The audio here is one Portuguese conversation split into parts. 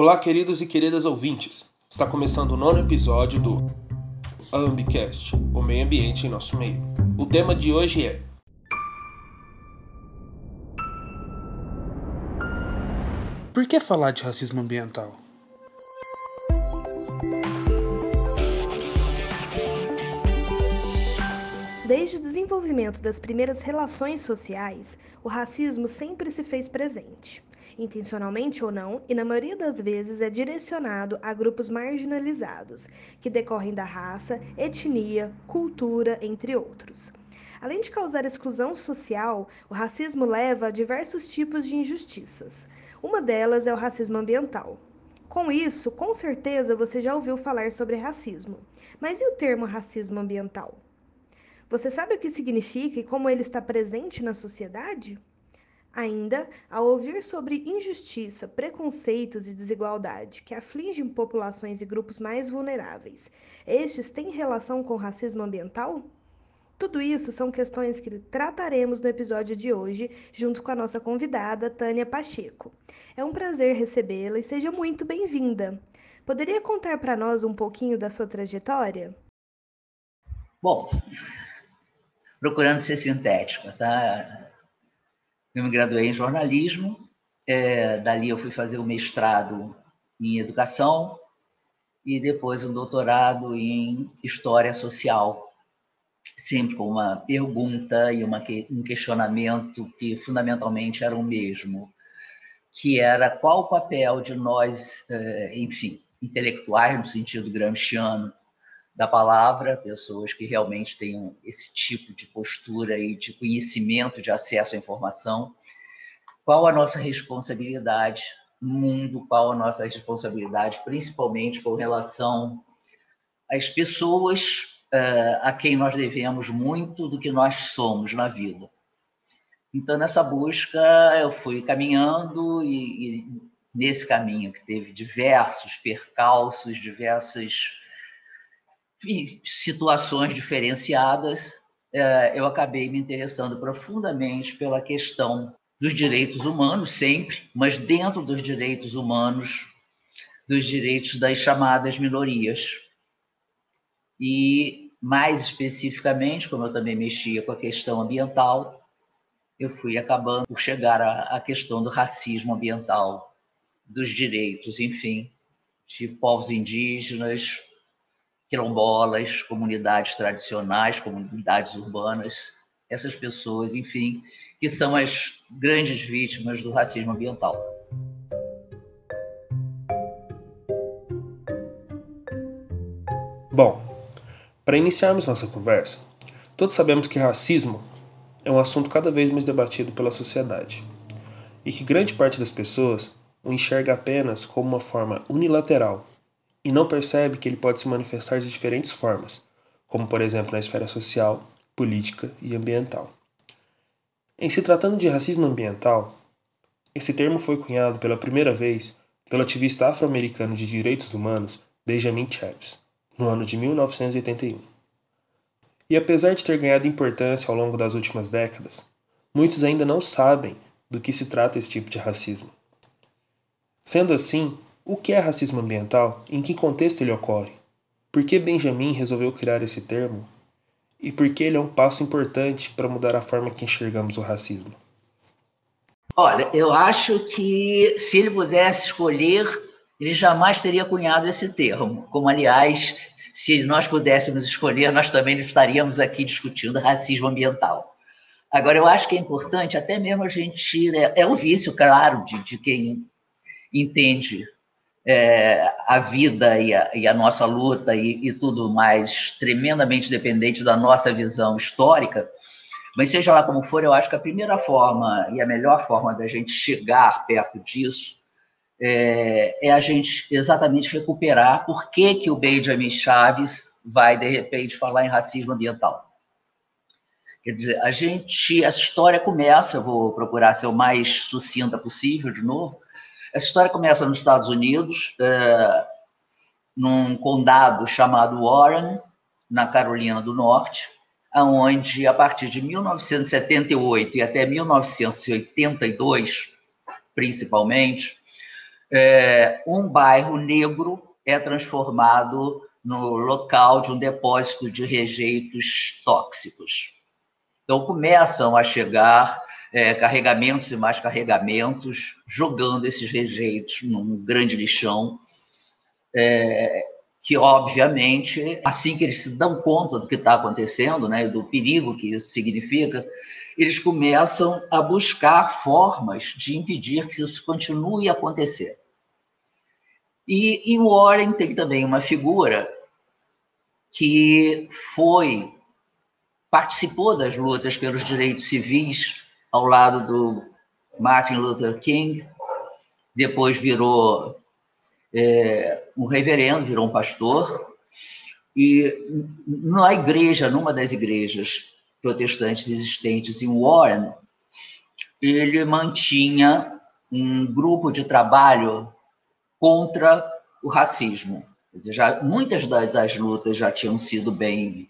Olá, queridos e queridas ouvintes. Está começando o nono episódio do Ambicast, o meio ambiente em nosso meio. O tema de hoje é Por que falar de racismo ambiental? Desde o desenvolvimento das primeiras relações sociais, o racismo sempre se fez presente, intencionalmente ou não, e na maioria das vezes é direcionado a grupos marginalizados, que decorrem da raça, etnia, cultura, entre outros. Além de causar exclusão social, o racismo leva a diversos tipos de injustiças. Uma delas é o racismo ambiental. Com isso, com certeza você já ouviu falar sobre racismo. Mas e o termo racismo ambiental? Você sabe o que significa e como ele está presente na sociedade? Ainda, ao ouvir sobre injustiça, preconceitos e desigualdade que afligem populações e grupos mais vulneráveis, estes têm relação com racismo ambiental? Tudo isso são questões que trataremos no episódio de hoje, junto com a nossa convidada, Tânia Pacheco. É um prazer recebê-la e seja muito bem-vinda. Poderia contar para nós um pouquinho da sua trajetória? Bom, procurando ser sintética, tá? Eu me graduei em jornalismo, é, dali eu fui fazer o mestrado em educação e depois um doutorado em história social, sempre com uma pergunta e uma, um questionamento que fundamentalmente era o mesmo, que era qual o papel de nós, é, enfim, intelectuais no sentido gramsciano, da palavra, pessoas que realmente tenham esse tipo de postura e de conhecimento, de acesso à informação. Qual a nossa responsabilidade no mundo? Qual a nossa responsabilidade, principalmente com relação às pessoas uh, a quem nós devemos muito do que nós somos na vida? Então, nessa busca, eu fui caminhando e, e nesse caminho que teve diversos percalços, diversas situações diferenciadas, é, eu acabei me interessando profundamente pela questão dos direitos humanos, sempre, mas dentro dos direitos humanos, dos direitos das chamadas minorias. E, mais especificamente, como eu também mexia com a questão ambiental, eu fui acabando por chegar à questão do racismo ambiental, dos direitos, enfim, de povos indígenas, quilombolas, comunidades tradicionais, comunidades urbanas, essas pessoas, enfim, que são as grandes vítimas do racismo ambiental. Bom, para iniciarmos nossa conversa, todos sabemos que racismo é um assunto cada vez mais debatido pela sociedade e que grande parte das pessoas o enxerga apenas como uma forma unilateral e não percebe que ele pode se manifestar de diferentes formas, como por exemplo na esfera social, política e ambiental. Em se tratando de racismo ambiental, esse termo foi cunhado pela primeira vez pelo ativista afro-americano de direitos humanos Benjamin Chaves, no ano de 1981. E apesar de ter ganhado importância ao longo das últimas décadas, muitos ainda não sabem do que se trata esse tipo de racismo. Sendo assim, o que é racismo ambiental? Em que contexto ele ocorre? Por que Benjamin resolveu criar esse termo? E por que ele é um passo importante para mudar a forma que enxergamos o racismo? Olha, eu acho que se ele pudesse escolher, ele jamais teria cunhado esse termo. Como, aliás, se nós pudéssemos escolher, nós também não estaríamos aqui discutindo racismo ambiental. Agora, eu acho que é importante, até mesmo a gente. É, é o vício, claro, de, de quem entende é, a vida e a, e a nossa luta e, e, tudo mais tremendamente dependente da nossa visão histórica, mas seja lá como for, eu acho que a primeira forma e a melhor forma da gente chegar perto disso é, é a gente exatamente recuperar por que, que o Benjamin Chaves vai, de repente, falar em racismo ambiental. Quer dizer, a gente, essa história começa, eu vou procurar ser o mais sucinta possível de novo, essa história começa nos Estados Unidos, é, num condado chamado Warren, na Carolina do Norte, onde, a partir de 1978 e até 1982, principalmente, é, um bairro negro é transformado no local de um depósito de rejeitos tóxicos. Então começam a chegar é, carregamentos e mais carregamentos, jogando esses rejeitos num grande lixão, é, que obviamente, assim que eles se dão conta do que está acontecendo, né, do perigo que isso significa, eles começam a buscar formas de impedir que isso continue a acontecer. E em Warren tem também uma figura que foi participou das lutas pelos direitos civis ao lado do Martin Luther King, depois virou é, um reverendo, virou um pastor, e na igreja, numa das igrejas protestantes existentes em Warren, ele mantinha um grupo de trabalho contra o racismo. Já, muitas das, das, lutas já tinham sido bem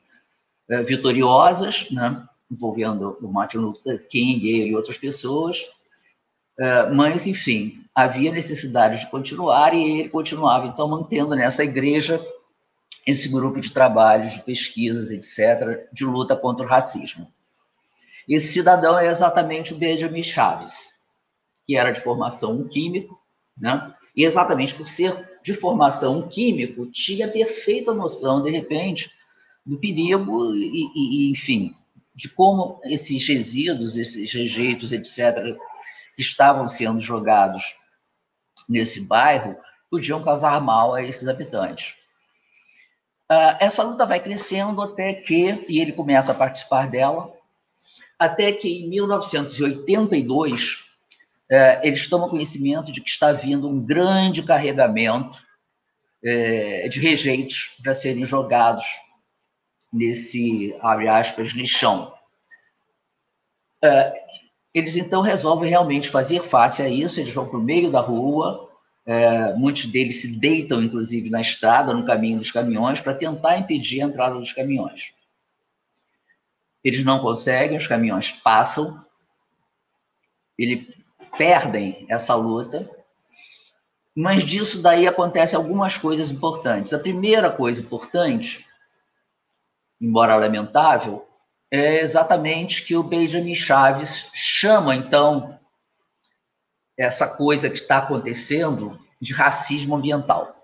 é, vitoriosas, né? Envolvendo o Martin Luther King, e outras pessoas, é, mas, enfim, havia necessidade de continuar e ele continuava, então, mantendo nessa igreja esse grupo de trabalhos, de pesquisas, etc., de luta contra o racismo. Esse cidadão é exatamente o Benjamin Chaves, que era de formação um químico, né? e exatamente por ser de formação um químico, tinha perfeita noção, de repente, do perigo e, e, enfim, de como esses resíduos, esses rejeitos, etc., que estavam sendo jogados nesse bairro, podiam causar mal a esses habitantes. Uh, essa luta vai crescendo até que, e ele começa a participar dela, até que em 1982 uh, eh, eles tomam conhecimento de que está vindo um grande carregamento uh, de rejeitos para serem jogados nesse, abre aspas, lixão. Uh, eles então resolvem realmente fazer face a isso, eles vão para o meio da rua, é, muitos deles se deitam, inclusive, na estrada, no caminho dos caminhões, para tentar impedir a entrada dos caminhões. Eles não conseguem, os caminhões passam, eles perdem essa luta, mas disso daí acontecem algumas coisas importantes. A primeira coisa importante embora lamentável, é exatamente que o Benjamin Chaves chama, então, essa coisa que está acontecendo de racismo ambiental.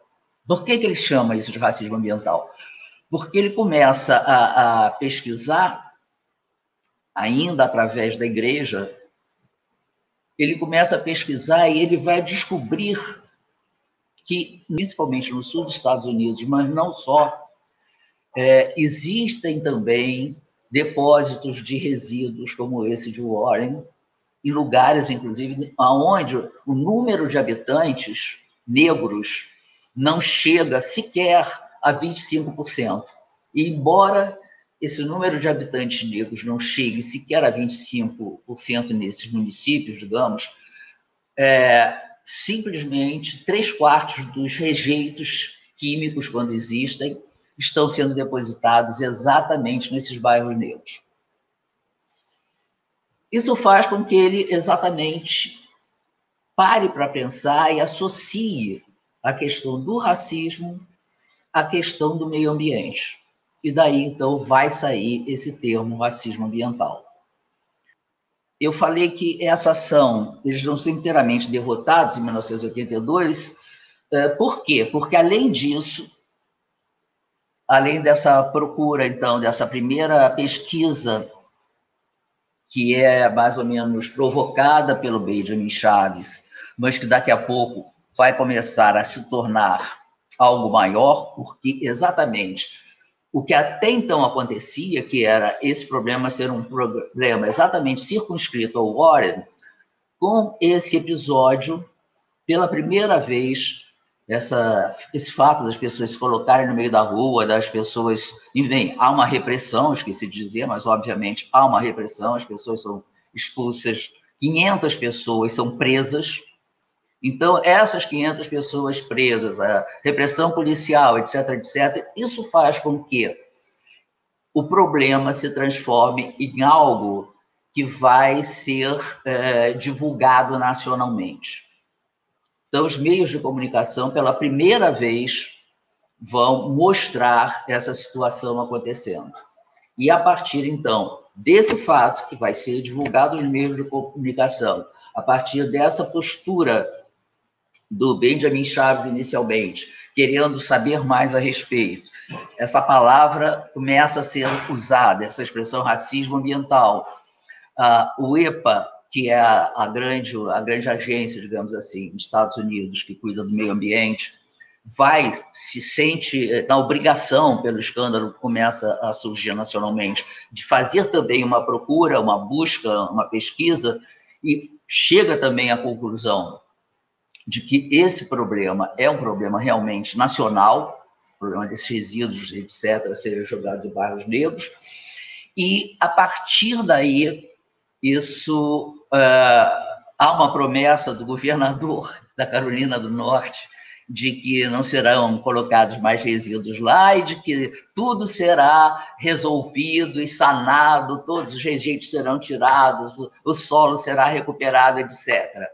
Por que, que ele chama isso de racismo ambiental? Porque ele começa a, a pesquisar, ainda através da igreja, ele começa a pesquisar e ele vai descobrir que, principalmente no sul dos Estados Unidos, mas não só, é, existem também depósitos de resíduos como esse de Warren, em lugares, inclusive, onde o número de habitantes negros não chega sequer a 25%. E embora esse número de habitantes negros não chegue sequer a 25% nesses municípios, digamos, é, simplesmente três quartos dos rejeitos químicos, quando existem, estão sendo depositados exatamente nesses bairros negros. Isso faz com que ele exatamente pare para pensar e associe a questão do racismo à questão do meio ambiente. E daí, então, vai sair esse termo racismo ambiental. Eu falei que essa ação, eles não são inteiramente derrotados em 1982, eh, por quê? Porque, além disso, além dessa procura, então, dessa primeira pesquisa, que é mais ou menos provocada pelo Benjamin Chaves, mas que daqui a pouco vai começar a se tornar algo maior, porque exatamente o que até então acontecia, que era esse problema ser um problema exatamente circunscrito ao Warren, com esse episódio, pela primeira vez, essa, esse fato das pessoas se colocarem no meio da rua, das pessoas. E vem, há uma repressão, esqueci de dizer, mas obviamente há uma repressão, as pessoas são expulsas, 500 pessoas são presas. Então, essas 500 pessoas presas, a repressão policial, etc., etc., isso faz com que o problema se transforme em algo que vai ser é, divulgado nacionalmente. Então, os meios de comunicação, pela primeira vez, vão mostrar essa situação acontecendo. E a partir, então, desse fato, que vai ser divulgado nos meios de comunicação, a partir dessa postura do Benjamin Chaves inicialmente, querendo saber mais a respeito, essa palavra começa a ser usada, essa expressão racismo ambiental. Uh, o EPA, que é a, a, grande, a grande agência, digamos assim, dos Estados Unidos, que cuida do meio ambiente, vai, se sente eh, na obrigação, pelo escândalo que começa a surgir nacionalmente, de fazer também uma procura, uma busca, uma pesquisa, e chega também à conclusão de que esse problema é um problema realmente nacional, problema desses resíduos, etc., serem jogados em bairros negros, e a partir daí, isso há uma promessa do governador da Carolina do Norte de que não serão colocados mais resíduos lá e de que tudo será resolvido e sanado, todos os rejeitos serão tirados, o solo será recuperado, etc.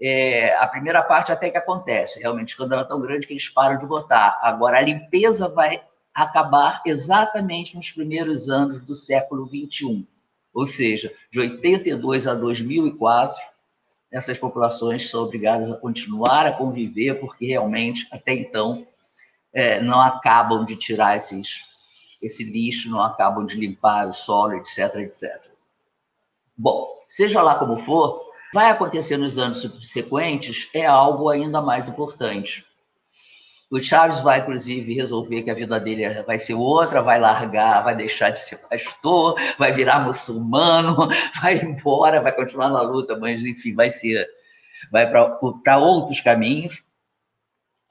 É, a primeira parte até que acontece, realmente, o escândalo é tão grande que eles param de votar. Agora, a limpeza vai acabar exatamente nos primeiros anos do século XXI, ou seja, de 82 a 2004, essas populações são obrigadas a continuar a conviver, porque realmente, até então, é, não acabam de tirar esses, esse lixo, não acabam de limpar o solo, etc, etc. Bom, seja lá como for, vai acontecer nos anos subsequentes é algo ainda mais importante. O Chaves vai, inclusive, resolver que a vida dele vai ser outra, vai largar, vai deixar de ser pastor, vai virar muçulmano, vai embora, vai continuar na luta, mas, enfim, vai ser, vai para outros caminhos.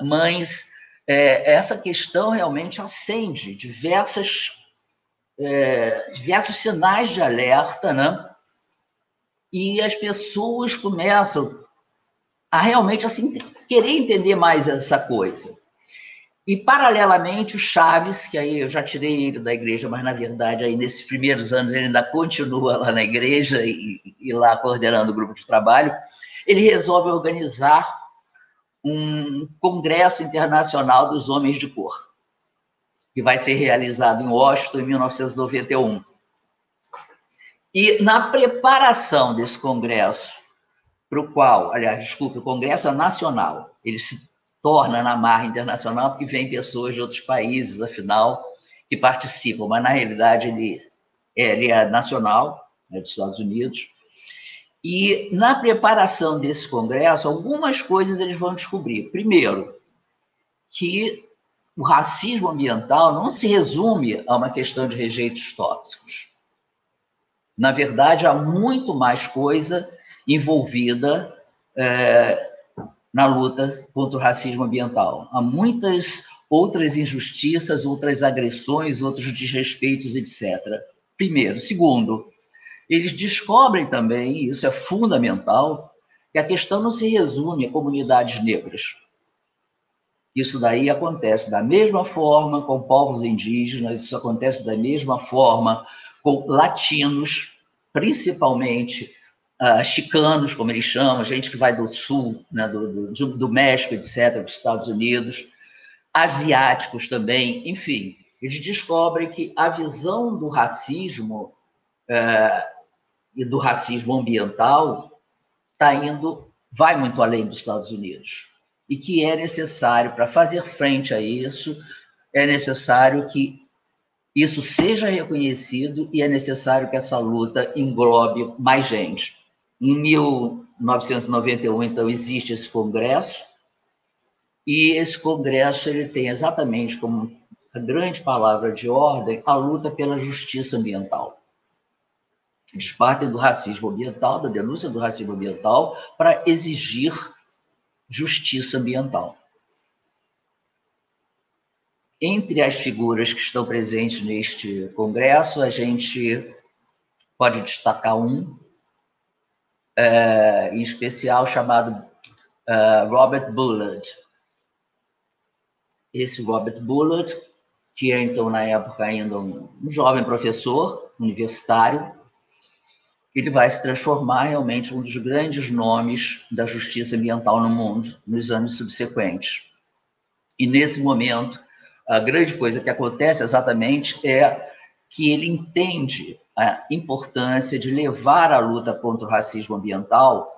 Mas é, essa questão realmente acende diversas, é, diversos sinais de alerta, né? E as pessoas começam a realmente assim querer entender mais essa coisa. E, paralelamente, o Chaves, que aí eu já tirei ele da igreja, mas, na verdade, aí nesses primeiros anos ele ainda continua lá na igreja e, e lá coordenando o grupo de trabalho, ele resolve organizar um congresso internacional dos homens de cor, que vai ser realizado em Washington em 1991. E na preparação desse congresso, para o qual, aliás, desculpe, o congresso é nacional, ele se torna na marra internacional, porque vem pessoas de outros países, afinal, que participam, mas na realidade ele, é, ele é nacional, é dos Estados Unidos. E na preparação desse congresso, algumas coisas eles vão descobrir. Primeiro, que o racismo ambiental não se resume a uma questão de rejeitos tóxicos. Na verdade, há muito mais coisa envolvida é, na luta contra o racismo ambiental. Há muitas outras injustiças, outras agressões, outros desrespeitos, etc. Primeiro. Segundo, eles descobrem também, e isso é fundamental, que a questão não se resume a comunidades negras. Isso daí acontece da mesma forma com povos indígenas, isso acontece da mesma forma com latinos, principalmente uh, chicanos, como eles chamam, gente que vai do sul, né, do, do, do México, etc., dos Estados Unidos, asiáticos também, enfim, eles descobrem que a visão do racismo uh, e do racismo ambiental está indo, vai muito além dos Estados Unidos. E que é necessário, para fazer frente a isso, é necessário que isso seja reconhecido e é necessário que essa luta englobe mais gente. Em 1991, então, existe esse congresso, e esse congresso ele tem exatamente como a grande palavra de ordem a luta pela justiça ambiental. Eles partem do racismo ambiental, da denúncia do racismo ambiental, para exigir justiça ambiental. Entre as figuras que estão presentes neste congresso, a gente pode destacar um, uh, em especial chamado uh, Robert Bullard. Esse Robert Bullard, que é então na época ainda um, um jovem professor universitário, ele vai se transformar realmente em um dos grandes nomes da justiça ambiental no mundo nos anos subsequentes. E nesse momento, a grande coisa que acontece exatamente é que ele entende a importância de levar a luta contra o racismo ambiental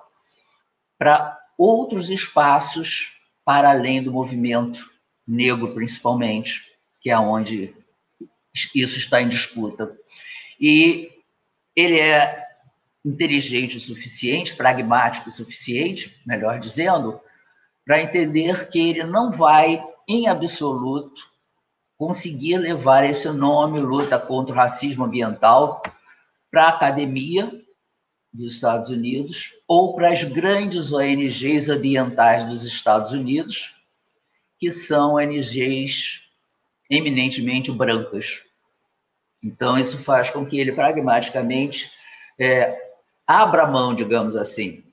para outros espaços para além do movimento negro, principalmente, que é onde isso está em disputa. E ele é inteligente o suficiente, pragmático o suficiente, melhor dizendo, para entender que ele não vai, em absoluto, conseguir levar esse nome, luta contra o racismo ambiental, para a academia dos Estados Unidos ou para as grandes ONGs ambientais dos Estados Unidos, que são ONGs eminentemente brancas. Então, isso faz com que ele pragmaticamente é, abra mão, digamos assim,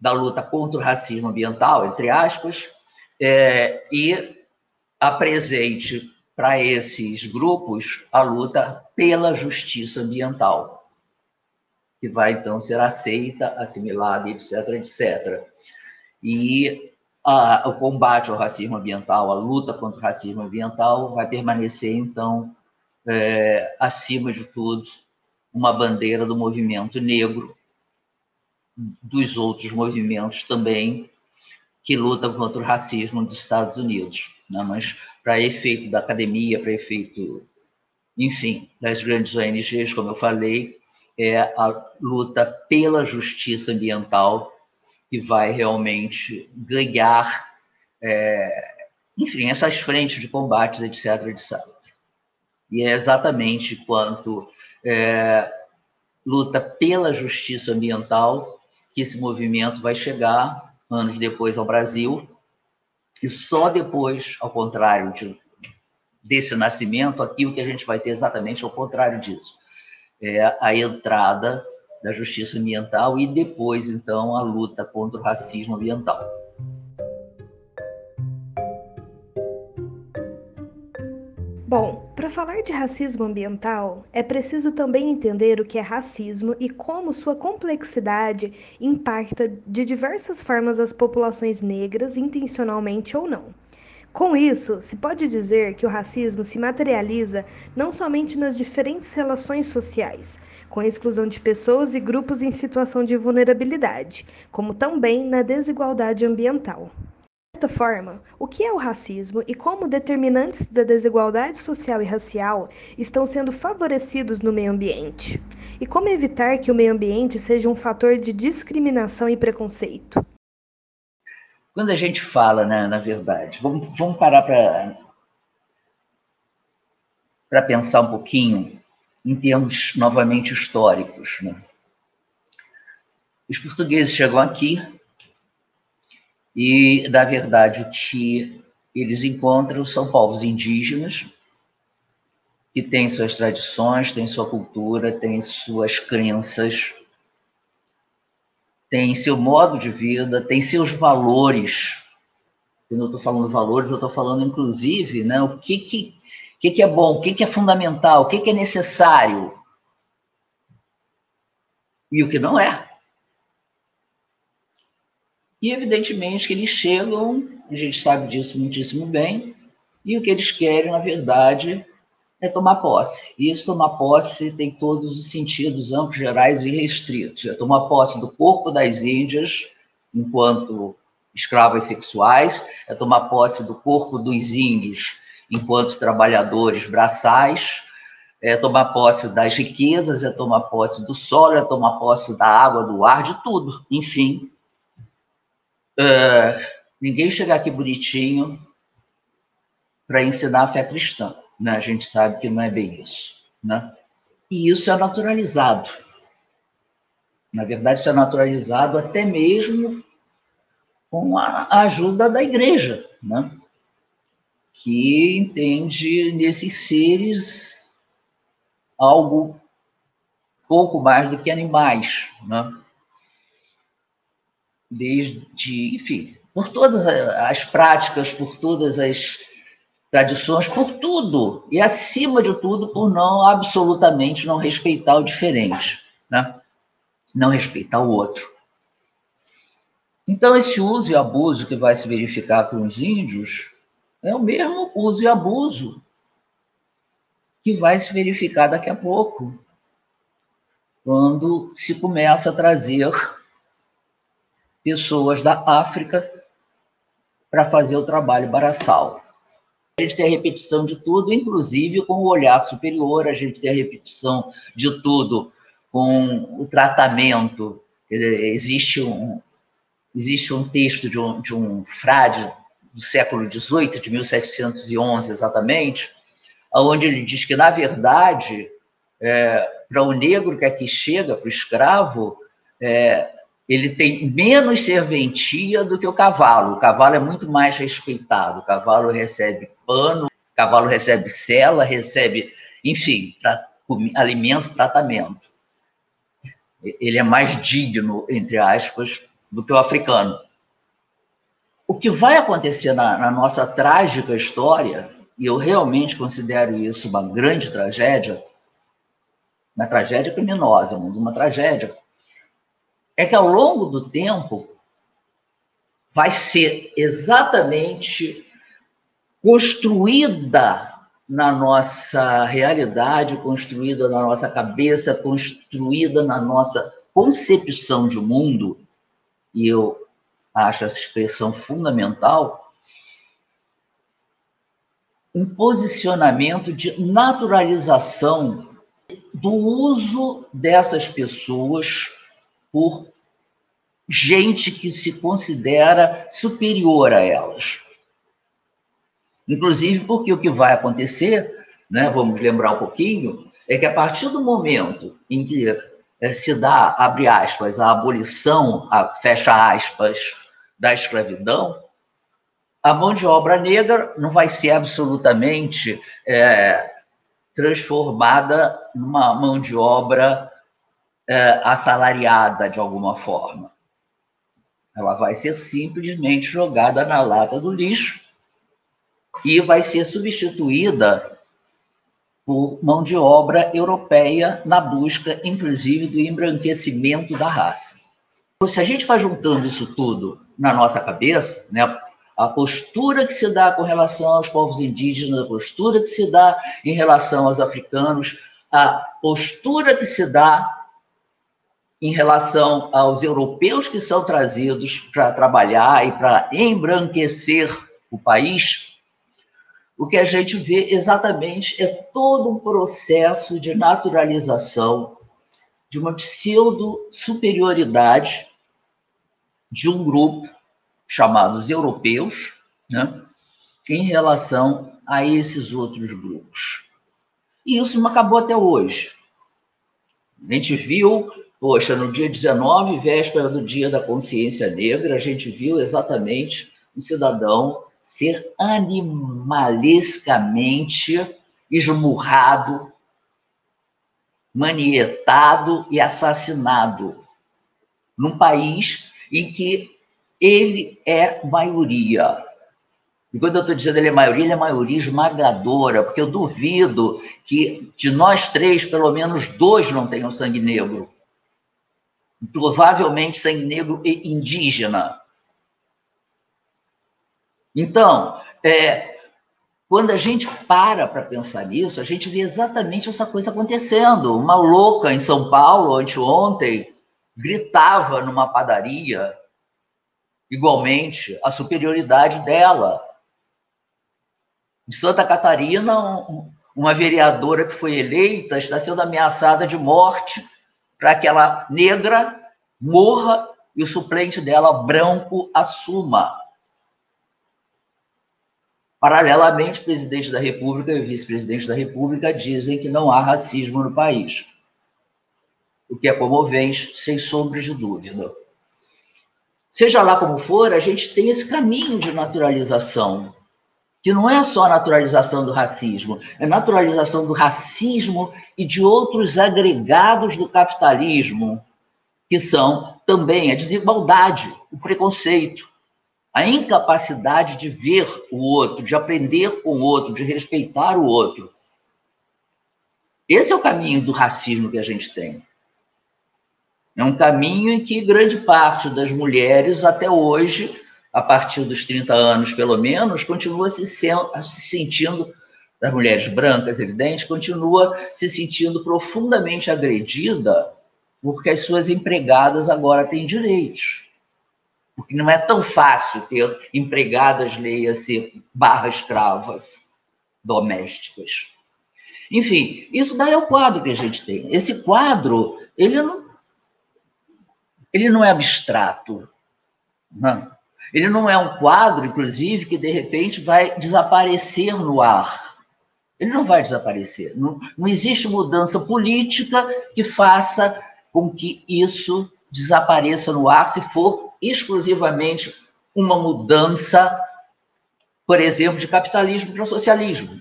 da luta contra o racismo ambiental, entre aspas, é, e apresente para esses grupos a luta pela justiça ambiental, que vai então ser aceita, assimilada, etc, etc. E a, o combate ao racismo ambiental, a luta contra o racismo ambiental vai permanecer então é, acima de tudo uma bandeira do movimento negro dos outros movimentos também que lutam contra o racismo nos Estados Unidos. Né? Mas, para efeito da academia, para efeito, enfim, das grandes ONGs, como eu falei, é a luta pela justiça ambiental que vai realmente ganhar, é, enfim, essas frentes de combates, etc, etc. E é exatamente quanto é, luta pela justiça ambiental que esse movimento vai chegar anos depois ao Brasil e só depois, ao contrário de, desse nascimento, aqui o que a gente vai ter exatamente é o contrário disso. É a entrada da justiça ambiental e depois, então, a luta contra o racismo ambiental. Bom, falar de racismo ambiental, é preciso também entender o que é racismo e como sua complexidade impacta de diversas formas as populações negras, intencionalmente ou não. Com isso, se pode dizer que o racismo se materializa não somente nas diferentes relações sociais, com a exclusão de pessoas e grupos em situação de vulnerabilidade, como também na desigualdade ambiental. Desta forma, o que é o racismo e como determinantes da desigualdade social e racial estão sendo favorecidos no meio ambiente? E como evitar que o meio ambiente seja um fator de discriminação e preconceito? Quando a gente fala, né, na verdade, vamos, vamos parar para pensar um pouquinho em termos novamente históricos. Né? Os portugueses chegam aqui e, na verdade, o que eles encontram são povos indígenas que têm suas tradições, têm sua cultura, têm suas crenças, têm seu modo de vida, têm seus valores. Quando eu estou falando valores, eu estou falando, inclusive, né, o que, que, que, que é bom, o que, que é fundamental, o que, que é necessário e o que não é. E, evidentemente, que eles chegam, a gente sabe disso muitíssimo bem, e o que eles querem, na verdade, é tomar posse. E esse tomar posse tem todos os sentidos amplos, gerais e restritos. É tomar posse do corpo das índias, enquanto escravas sexuais, é tomar posse do corpo dos índios, enquanto trabalhadores braçais, é tomar posse das riquezas, é tomar posse do solo, é tomar posse da água, do ar, de tudo. Enfim, Uh, ninguém chega aqui bonitinho para ensinar a fé cristã. Né? A gente sabe que não é bem isso. Né? E isso é naturalizado. Na verdade, isso é naturalizado até mesmo com a ajuda da igreja, né? que entende nesses seres algo pouco mais do que animais. Né? Desde, enfim, por todas as práticas, por todas as tradições, por tudo, e acima de tudo, por não absolutamente não respeitar o diferente, né? não respeitar o outro. Então, esse uso e abuso que vai se verificar com os índios é o mesmo uso e abuso que vai se verificar daqui a pouco, quando se começa a trazer pessoas da África para fazer o trabalho baraçal. A gente tem a repetição de tudo, inclusive com o olhar superior, a gente tem a repetição de tudo com o tratamento. Existe um, existe um texto de um, de um frade do século XVIII, de 1711 exatamente, onde ele diz que, na verdade, é, para o negro que aqui chega, para o escravo, é, ele tem menos serventia do que o cavalo. O cavalo é muito mais respeitado. O cavalo recebe pano, o cavalo recebe cela, recebe, enfim, alimento, tratamento. Ele é mais digno, entre aspas, do que o africano. O que vai acontecer na, na nossa trágica história, e eu realmente considero isso uma grande tragédia, uma tragédia criminosa, mas uma tragédia, é que ao longo do tempo vai ser exatamente construída na nossa realidade, construída na nossa cabeça, construída na nossa concepção de mundo, e eu acho essa expressão fundamental, um posicionamento de naturalização do uso dessas pessoas por gente que se considera superior a elas. Inclusive porque o que vai acontecer, né, vamos lembrar um pouquinho, é que a partir do momento em que é, se dá, abre aspas, a abolição, a, fecha aspas, da escravidão, a mão de obra negra não vai ser absolutamente é, transformada numa mão de obra é, assalariada de alguma forma. Ela vai ser simplesmente jogada na lata do lixo e vai ser substituída por mão de obra europeia na busca, inclusive, do embranquecimento da raça. Então, se a gente vai juntando isso tudo na nossa cabeça, né, a postura que se dá com relação aos povos indígenas, a postura que se dá em relação aos africanos, a postura que se dá em relação aos europeus que são trazidos para trabalhar e para embranquecer o país, o que a gente vê exatamente é todo um processo de naturalização de uma pseudo-superioridade de um grupo chamados europeus, né, em relação a esses outros grupos. E isso não acabou até hoje. A gente viu, poxa, no dia 19, véspera do Dia da Consciência Negra, a gente viu exatamente um cidadão ser animalescamente esmurrado, manietado e assassinado num país em que ele é maioria. E quando eu estou dizendo ele é maioria, ele é maioria esmagadora, porque eu duvido que de nós três, pelo menos dois não tenham sangue negro. Provavelmente sangue negro e indígena. Então, é, quando a gente para para pensar nisso, a gente vê exatamente essa coisa acontecendo. Uma louca em São Paulo, anteontem, gritava numa padaria, igualmente, a superioridade dela. Em Santa Catarina, uma vereadora que foi eleita está sendo ameaçada de morte para que ela negra morra e o suplente dela, branco, assuma. Paralelamente, o presidente da República e o vice-presidente da República dizem que não há racismo no país, o que é comovente, sem sombra de dúvida. Seja lá como for, a gente tem esse caminho de naturalização, que não é só a naturalização do racismo, é naturalização do racismo e de outros agregados do capitalismo, que são também a desigualdade, o preconceito, a incapacidade de ver o outro, de aprender com o outro, de respeitar o outro. Esse é o caminho do racismo que a gente tem. É um caminho em que grande parte das mulheres, até hoje, a partir dos 30 anos pelo menos, continua se, se sentindo, das mulheres brancas, evidente, continua se sentindo profundamente agredida porque as suas empregadas agora têm direitos. Porque não é tão fácil ter empregadas, leia-se, barra escravas domésticas. Enfim, isso daí é o quadro que a gente tem. Esse quadro, ele não, ele não é abstrato. Não. Ele não é um quadro, inclusive, que de repente vai desaparecer no ar. Ele não vai desaparecer. Não, não existe mudança política que faça com que isso desapareça no ar se for exclusivamente uma mudança, por exemplo, de capitalismo para socialismo.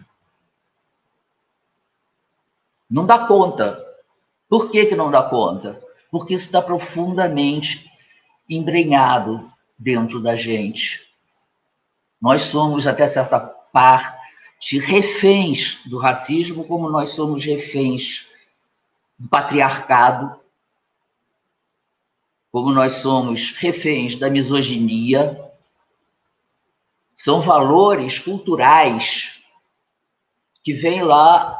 Não dá conta. Por que, que não dá conta? Porque isso está profundamente embrenhado dentro da gente. Nós somos, até certa parte, reféns do racismo, como nós somos reféns do patriarcado, como nós somos reféns da misoginia. São valores culturais que vêm lá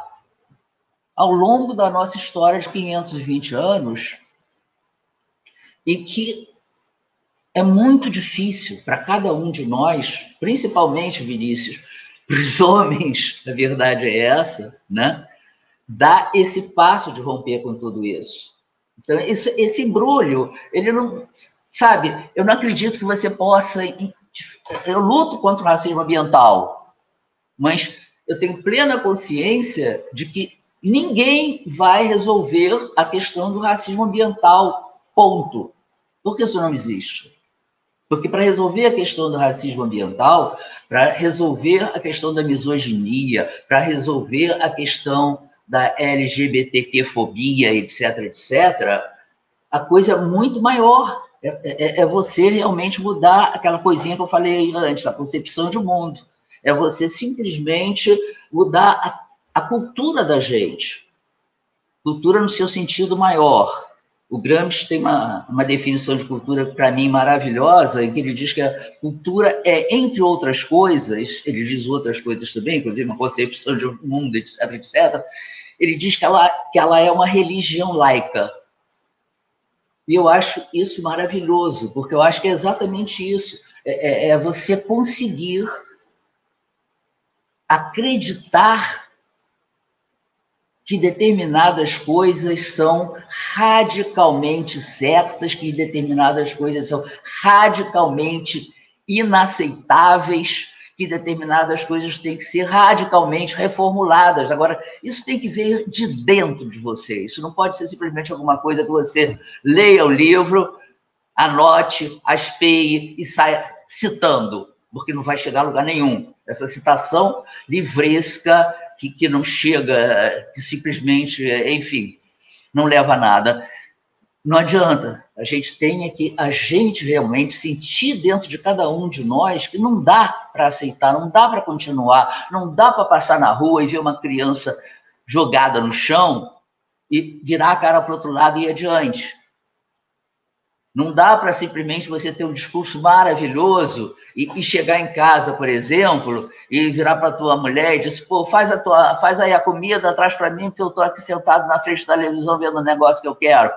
ao longo da nossa história de 520 anos e que é muito difícil para cada um de nós, principalmente Vinícius, para os homens, a verdade é essa, né? Dar esse passo de romper com tudo isso. Então, esse, esse embrulho, ele não. Sabe, eu não acredito que você possa. Eu luto contra o racismo ambiental, mas eu tenho plena consciência de que ninguém vai resolver a questão do racismo ambiental, ponto. Porque isso não existe. Porque para resolver a questão do racismo ambiental, para resolver a questão da misoginia, para resolver a questão da LGBTQ-fobia, etc., etc., a coisa é muito maior. É, é, é, você realmente mudar aquela coisinha que eu falei antes, a concepção de mundo. É você simplesmente mudar a a cultura da gente. Cultura no seu sentido maior. O Gramsci tem uma, uma definição de cultura, para mim, maravilhosa, em que ele diz que a cultura é, entre outras coisas, ele diz outras coisas também, inclusive uma concepção de mundo, etc., etc., ele diz que ela, que ela é uma religião laica. E eu acho isso maravilhoso, porque eu acho que é exatamente isso. É, é, é você conseguir acreditar que determinadas coisas são radicalmente certas, que determinadas coisas são radicalmente inaceitáveis, que determinadas coisas têm que ser radicalmente reformuladas. Agora, isso tem que vir de dentro de você. Isso não pode ser simplesmente alguma coisa que você leia o livro, anote, aspeie e saia citando, porque não vai chegar a lugar nenhum. Essa citação livresca que, que não chega, que simplesmente, enfim, não leva a nada. Não adianta. A gente tem que a gente realmente sentir dentro de cada um de nós que não dá para aceitar, não dá para continuar, não dá para passar na rua e ver uma criança jogada no chão e virar a cara para o outro lado e ir adiante. Não dá para simplesmente você ter um discurso maravilhoso e, e, chegar em casa, por exemplo, e virar para tua mulher e dizer, pô, faz, a tua, faz aí a comida, traz para mim, que eu estou aqui sentado na frente da televisão vendo o negócio que eu quero.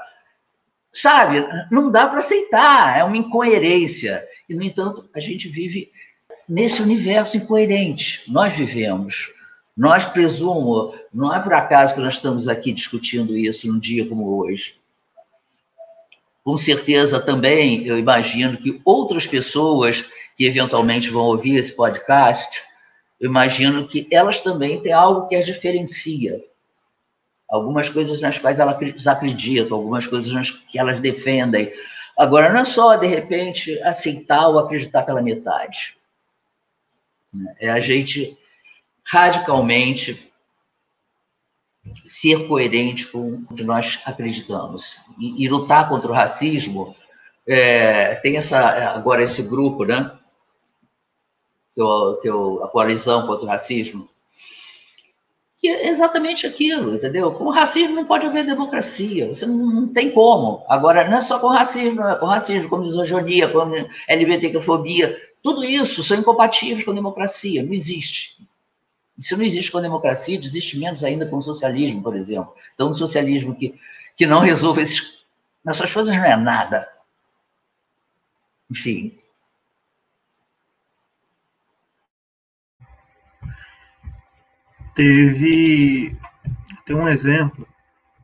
Sabe? Não dá para aceitar, é uma incoerência. E, no entanto, a gente vive nesse universo incoerente. Nós vivemos. Nós presumo, não é por acaso que nós estamos aqui discutindo isso num dia como hoje com certeza também, eu imagino que outras pessoas que eventualmente vão ouvir esse podcast, eu imagino que elas também têm algo que as diferencia. Algumas coisas nas quais elas acreditam, algumas coisas que elas defendem. Agora, não é só, de repente, aceitar ou acreditar pela metade. É a gente radicalmente ser coerente com o que nós acreditamos. E, e lutar contra o racismo, é, tem essa, agora esse grupo, né? Que eu, que eu, a coalizão contra o racismo, que é exatamente aquilo, entendeu? Com racismo não pode haver democracia, você não, não, tem como. Agora, não é só com racismo, é com racismo, com misoginia, com LGBTfobia, tudo isso são incompatíveis com a democracia, não existe. Se não existe com a democracia, existe menos ainda com o socialismo, por exemplo. Então, um socialismo que, que não resolve esses, essas coisas não é nada. Enfim, teve tem um exemplo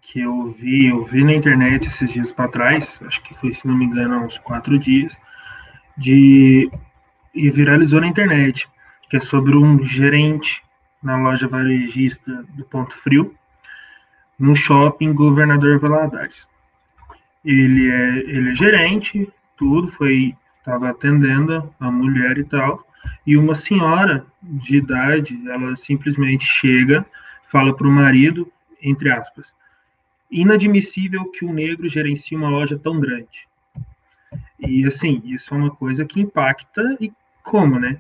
que eu vi, eu vi na internet esses dias para trás, acho que foi, se não me engano, há uns quatro dias, de e viralizou na internet, que é sobre um gerente na loja varejista do Ponto Frio, no shopping Governador Valadares. Ele é, ele é gerente, tudo, foi, estava atendendo a mulher e tal, e uma senhora de idade, ela simplesmente chega, fala para o marido, entre aspas, inadmissível que um negro gerencie uma loja tão grande. E assim, isso é uma coisa que impacta e como, né?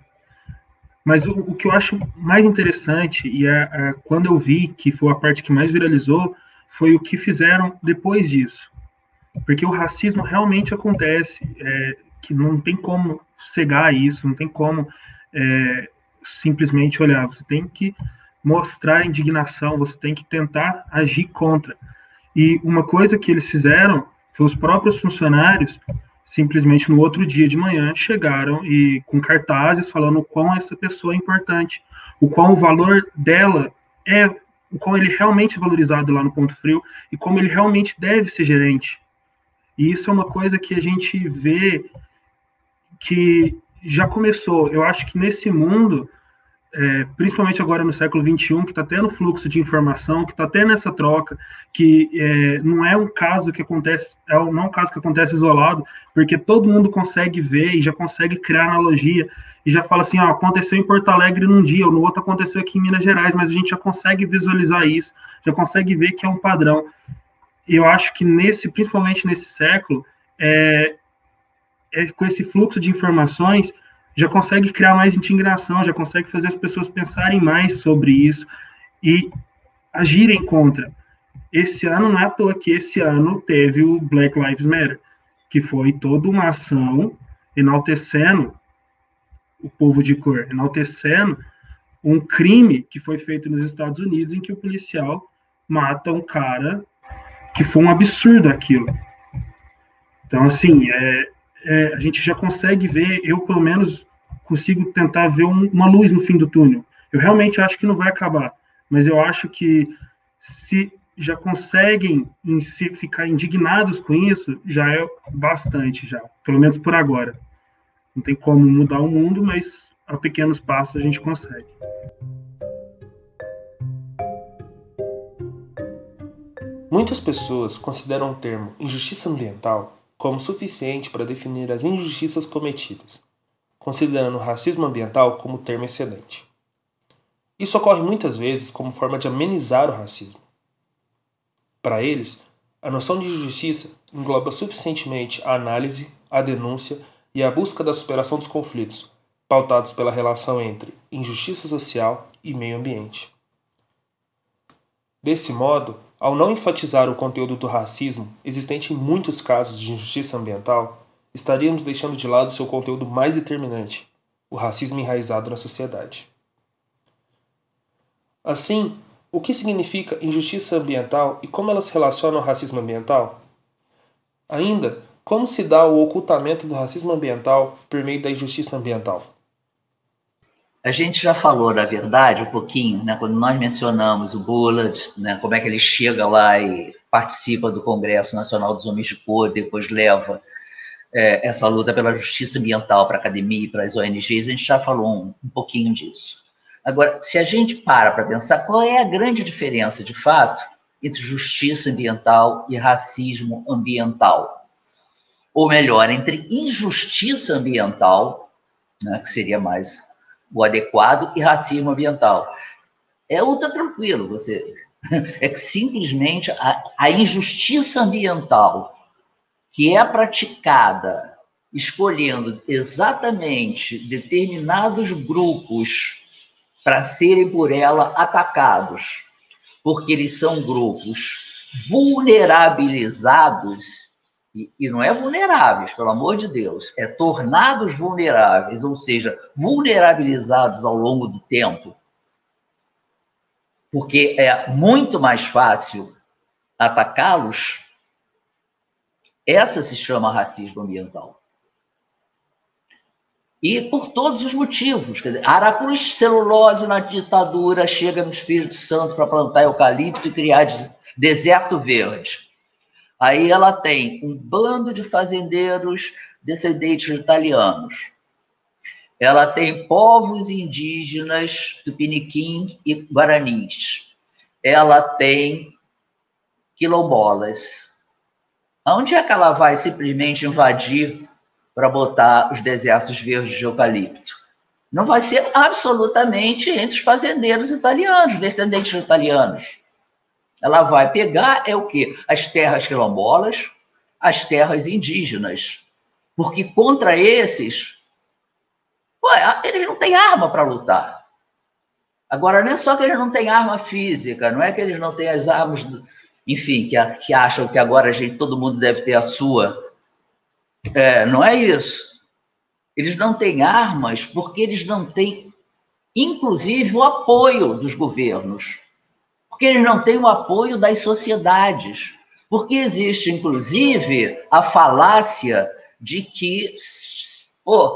Mas o, o que eu acho mais interessante, e é, é, quando eu vi que foi a parte que mais viralizou, foi o que fizeram depois disso. Porque o racismo realmente acontece. É, que não tem como cegar isso, não tem como é, simplesmente olhar. Você tem que mostrar indignação, você tem que tentar agir contra. E uma coisa que eles fizeram foi os próprios funcionários simplesmente no outro dia de manhã chegaram e com cartazes falando o quão essa pessoa é importante, o quão o valor dela é, o quão ele realmente é valorizado lá no Ponto Frio e como ele realmente deve ser gerente. E isso é uma coisa que a gente vê que já começou. Eu acho que nesse mundo, é, principalmente agora no século XXI, que está tendo fluxo de informação, que está tendo essa troca, que é, não é um caso que acontece, é, não é um caso que acontece isolado, porque todo mundo consegue ver e já consegue criar analogia e já fala assim, ó, aconteceu em Porto Alegre num dia, ou no outro aconteceu aqui em Minas Gerais, mas a gente já consegue visualizar isso, já consegue ver que é um padrão. Eu acho que nesse, principalmente nesse século, é, é, com esse fluxo de informações, já consegue criar mais indignação, já consegue fazer as pessoas pensarem mais sobre isso e agirem contra. Esse ano não é à toa que esse ano teve o Black Lives Matter, que foi toda uma ação enaltecendo o povo de cor, enaltecendo um crime que foi feito nos Estados Unidos em que o policial mata um cara que foi um absurdo aquilo. Então, assim, é, é, a gente já consegue ver, eu pelo menos consigo tentar ver um, uma luz no fim do túnel. Eu realmente acho que não vai acabar, mas eu acho que se já conseguem em ficar indignados com isso, já é bastante, já, pelo menos por agora. Não tem como mudar o mundo, mas a pequenos passos a gente consegue. Muitas pessoas consideram o termo injustiça ambiental como suficiente para definir as injustiças cometidas, considerando o racismo ambiental como termo excelente. Isso ocorre muitas vezes como forma de amenizar o racismo. Para eles, a noção de justiça engloba suficientemente a análise, a denúncia e a busca da superação dos conflitos, pautados pela relação entre injustiça social e meio ambiente. Desse modo, ao não enfatizar o conteúdo do racismo existente em muitos casos de injustiça ambiental, estaríamos deixando de lado seu conteúdo mais determinante, o racismo enraizado na sociedade. Assim, o que significa injustiça ambiental e como ela se relaciona ao racismo ambiental? Ainda, como se dá o ocultamento do racismo ambiental por meio da injustiça ambiental? A gente já falou, na verdade, um pouquinho, né, quando nós mencionamos o Bullard, né, como é que ele chega lá e participa do Congresso Nacional dos Homens de Cor, depois leva é, essa luta pela justiça ambiental para a academia e para as ONGs, a gente já falou um, um pouquinho disso. Agora, se a gente para para pensar qual é a grande diferença, de fato, entre justiça ambiental e racismo ambiental, ou melhor, entre injustiça ambiental, né, que seria mais o adequado e racismo ambiental. É ultra tranquilo, você. É que simplesmente a, a injustiça ambiental que é praticada escolhendo exatamente determinados grupos para serem por ela atacados porque eles são grupos vulnerabilizados, e, e não é vulneráveis, pelo amor de Deus, é tornados vulneráveis, ou seja, vulnerabilizados ao longo do tempo, porque é muito mais fácil atacá-los, essa se chama racismo ambiental. E por todos os motivos. Dizer, Aracruz celulose na ditadura chega no Espírito Santo para plantar eucalipto e criar deserto verde. Aí ela tem um bando de fazendeiros descendentes de italianos. Ela tem povos indígenas tupiniquim e guaranis. Ela tem quilombolas. Aonde é que ela vai simplesmente invadir para botar os desertos verdes de eucalipto. Não vai ser absolutamente entre os fazendeiros italianos, descendentes de italianos. Ela vai pegar é o quê? As terras quilombolas, as terras indígenas. Porque contra esses, ué, eles não têm arma para lutar. Agora, não é só que eles não têm arma física, não é que eles não têm as armas, enfim, que, que acham que agora a gente, todo mundo deve ter a sua é, não é isso. Eles não têm armas porque eles não têm, inclusive, o apoio dos governos. Porque eles não têm o apoio das sociedades. Porque existe, inclusive, a falácia de que pô,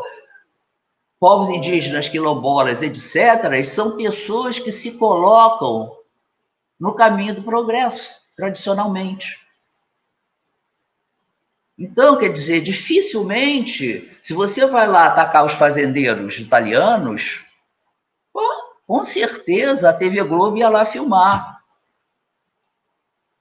povos indígenas, quilombolas, etc., são pessoas que se colocam no caminho do progresso, tradicionalmente. Então, quer dizer, dificilmente, se você vai lá atacar os fazendeiros italianos, com certeza a TV Globo ia lá filmar.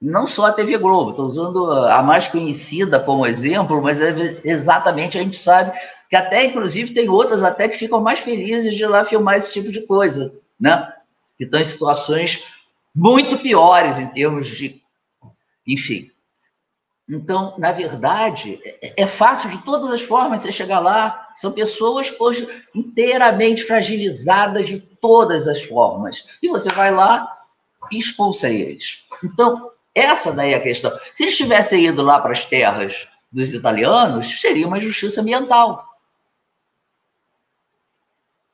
Não só a TV Globo, estou usando a mais conhecida como exemplo, mas é exatamente a gente sabe que até, inclusive, tem outras até que ficam mais felizes de lá filmar esse tipo de coisa, né? Que estão em situações muito piores em termos de. Enfim. Então, na verdade, é, é fácil de todas as formas você chegar lá. São pessoas poxa, inteiramente fragilizadas de todas as formas. E você vai lá e expulsa eles. Então, essa daí é a questão. Se eles tivessem ido lá para as terras dos italianos, seria uma justiça ambiental.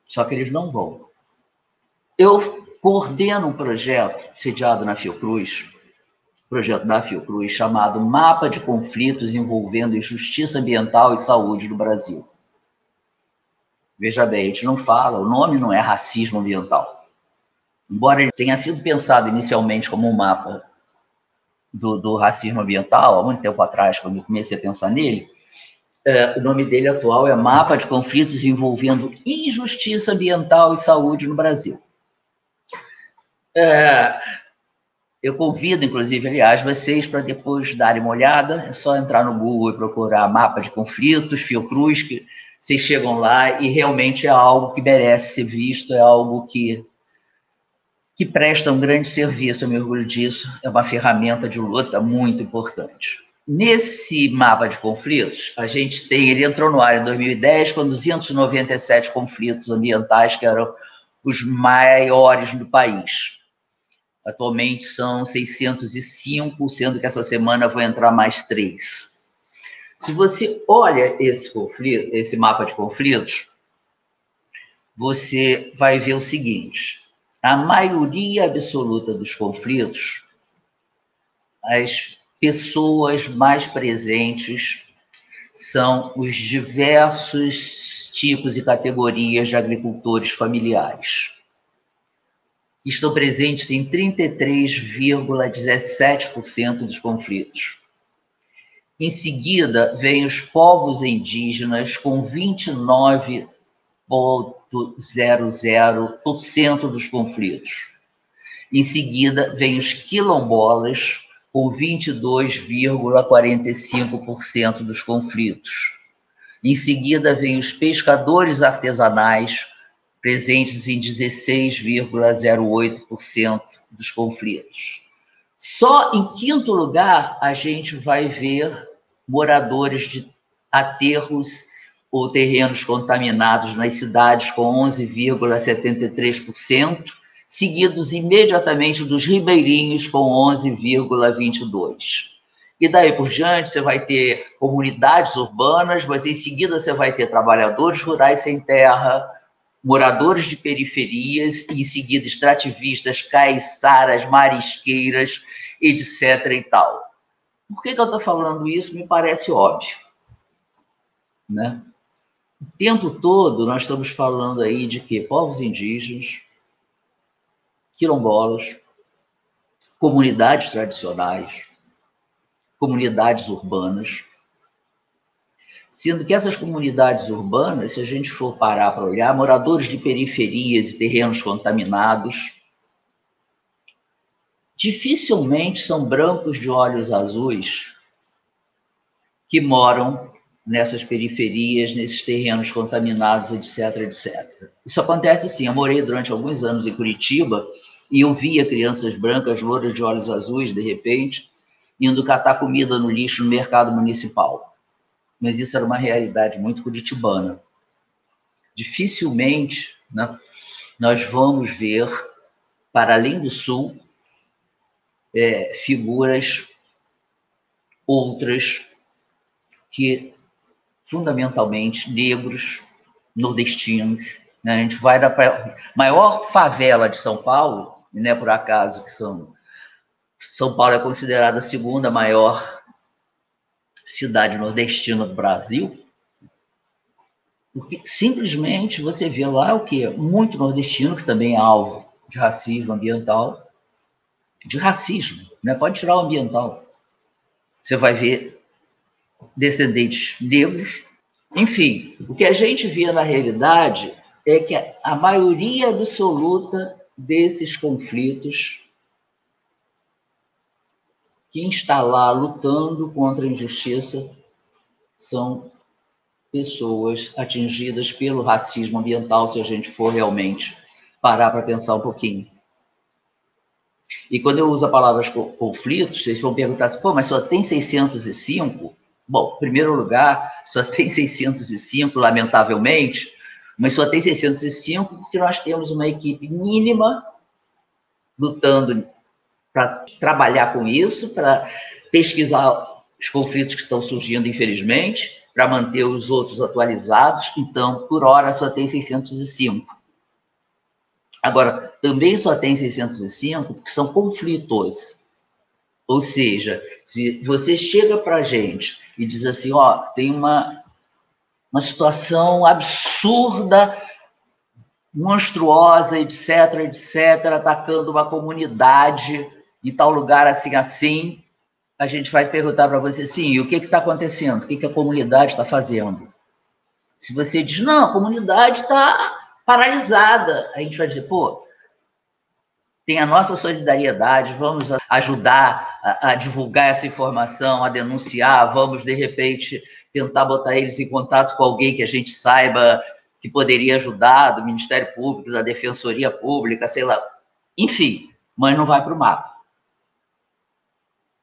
Só que eles não vão. Eu coordeno um projeto sediado na Fiocruz, projeto da Fiocruz chamado Mapa de Conflitos envolvendo Justiça Ambiental e Saúde no Brasil. Veja bem, a gente não fala, o nome não é racismo ambiental. Embora ele tenha sido pensado inicialmente como um mapa do, do racismo ambiental, há muito tempo atrás, quando eu comecei a pensar nele, é, o nome dele atual é Mapa de Conflitos envolvendo Injustiça Ambiental e Saúde no Brasil. É, eu convido, inclusive, aliás, vocês para depois darem uma olhada. É só entrar no Google e procurar mapa de conflitos, Fiocruz, que vocês chegam lá e realmente é algo que merece ser visto, é algo que, que presta um grande serviço, eu me orgulho disso. É uma ferramenta de luta muito importante. Nesse mapa de conflitos, a gente tem, ele entrou no ar em 2010 com 297 conflitos ambientais que eram os maiores do país. Atualmente são 605, sendo que essa semana vão entrar mais três. Se você olha esse conflito, esse mapa de conflitos, você vai ver o seguinte: a maioria absoluta dos conflitos, as pessoas mais presentes são os diversos tipos e categorias de agricultores familiares estão presentes em 33,17% dos conflitos. Em seguida, vem os povos indígenas com 29,00% dos conflitos. Em seguida, vem os quilombolas com 22,45% dos conflitos. Em seguida, vem os pescadores artesanais presentes em 16,08% dos conflitos. Só em quinto lugar a gente vai ver moradores de aterros ou terrenos contaminados nas cidades com 11,73%, seguidos imediatamente dos ribeirinhos com 11,22. E daí por diante você vai ter comunidades urbanas, mas em seguida você vai ter trabalhadores rurais sem terra, moradores de periferias, e em seguida extrativistas, caiçaras, marisqueiras, etc. e tal. Por que, que eu estou falando isso? Me parece óbvio. Né? O tempo todo nós estamos falando aí de que povos indígenas, quilombolas, comunidades tradicionais, comunidades urbanas, sendo que essas comunidades urbanas, se a gente for parar para olhar, moradores de periferias e terrenos contaminados, dificilmente são brancos de olhos azuis que moram nessas periferias, nesses terrenos contaminados, etc, etc. Isso acontece assim. Eu morei durante alguns anos em Curitiba e eu via crianças brancas, louras de olhos azuis, de repente, indo catar comida no lixo no mercado municipal. Mas isso era uma realidade muito curitibana. Dificilmente né, nós vamos ver, para além do Sul, é, figuras outras que fundamentalmente negros, nordestinos. Né? A gente vai da maior favela de São Paulo, e não é por acaso que são São Paulo é considerada a segunda maior cidade nordestina do Brasil, porque simplesmente você vê lá o que muito nordestino que também é alvo de racismo ambiental, de racismo, né? Pode tirar o ambiental. Você vai ver descendentes negros. Enfim, o que a gente vê na realidade é que a maioria absoluta desses conflitos, quem está lá lutando contra a injustiça são pessoas atingidas pelo racismo ambiental, se a gente for realmente parar para pensar um pouquinho. E quando eu uso a palavra conflitos, vocês vão perguntar assim, pô, mas só tem 605? Bom, primeiro lugar, só tem 605, lamentavelmente, mas só tem 605 porque nós temos uma equipe mínima lutando para trabalhar com isso, para pesquisar os conflitos que estão surgindo, infelizmente, para manter os outros atualizados. Então, por hora, só tem 605. Agora, também só tem 605 porque são conflitos. Ou seja, se você chega para a gente e diz assim, ó, tem uma, uma situação absurda, monstruosa, etc., etc., atacando uma comunidade em tal lugar assim, assim, a gente vai perguntar para você assim, e o que está acontecendo? O que, que a comunidade está fazendo? Se você diz, não, a comunidade está paralisada, a gente vai dizer, pô, tem a nossa solidariedade, vamos ajudar a, a, divulgar essa informação, a denunciar, vamos, de repente, tentar botar eles em contato com alguém que a gente saiba que poderia ajudar, do Ministério Público, da Defensoria Pública, sei lá. Enfim, mas não vai para o mapa.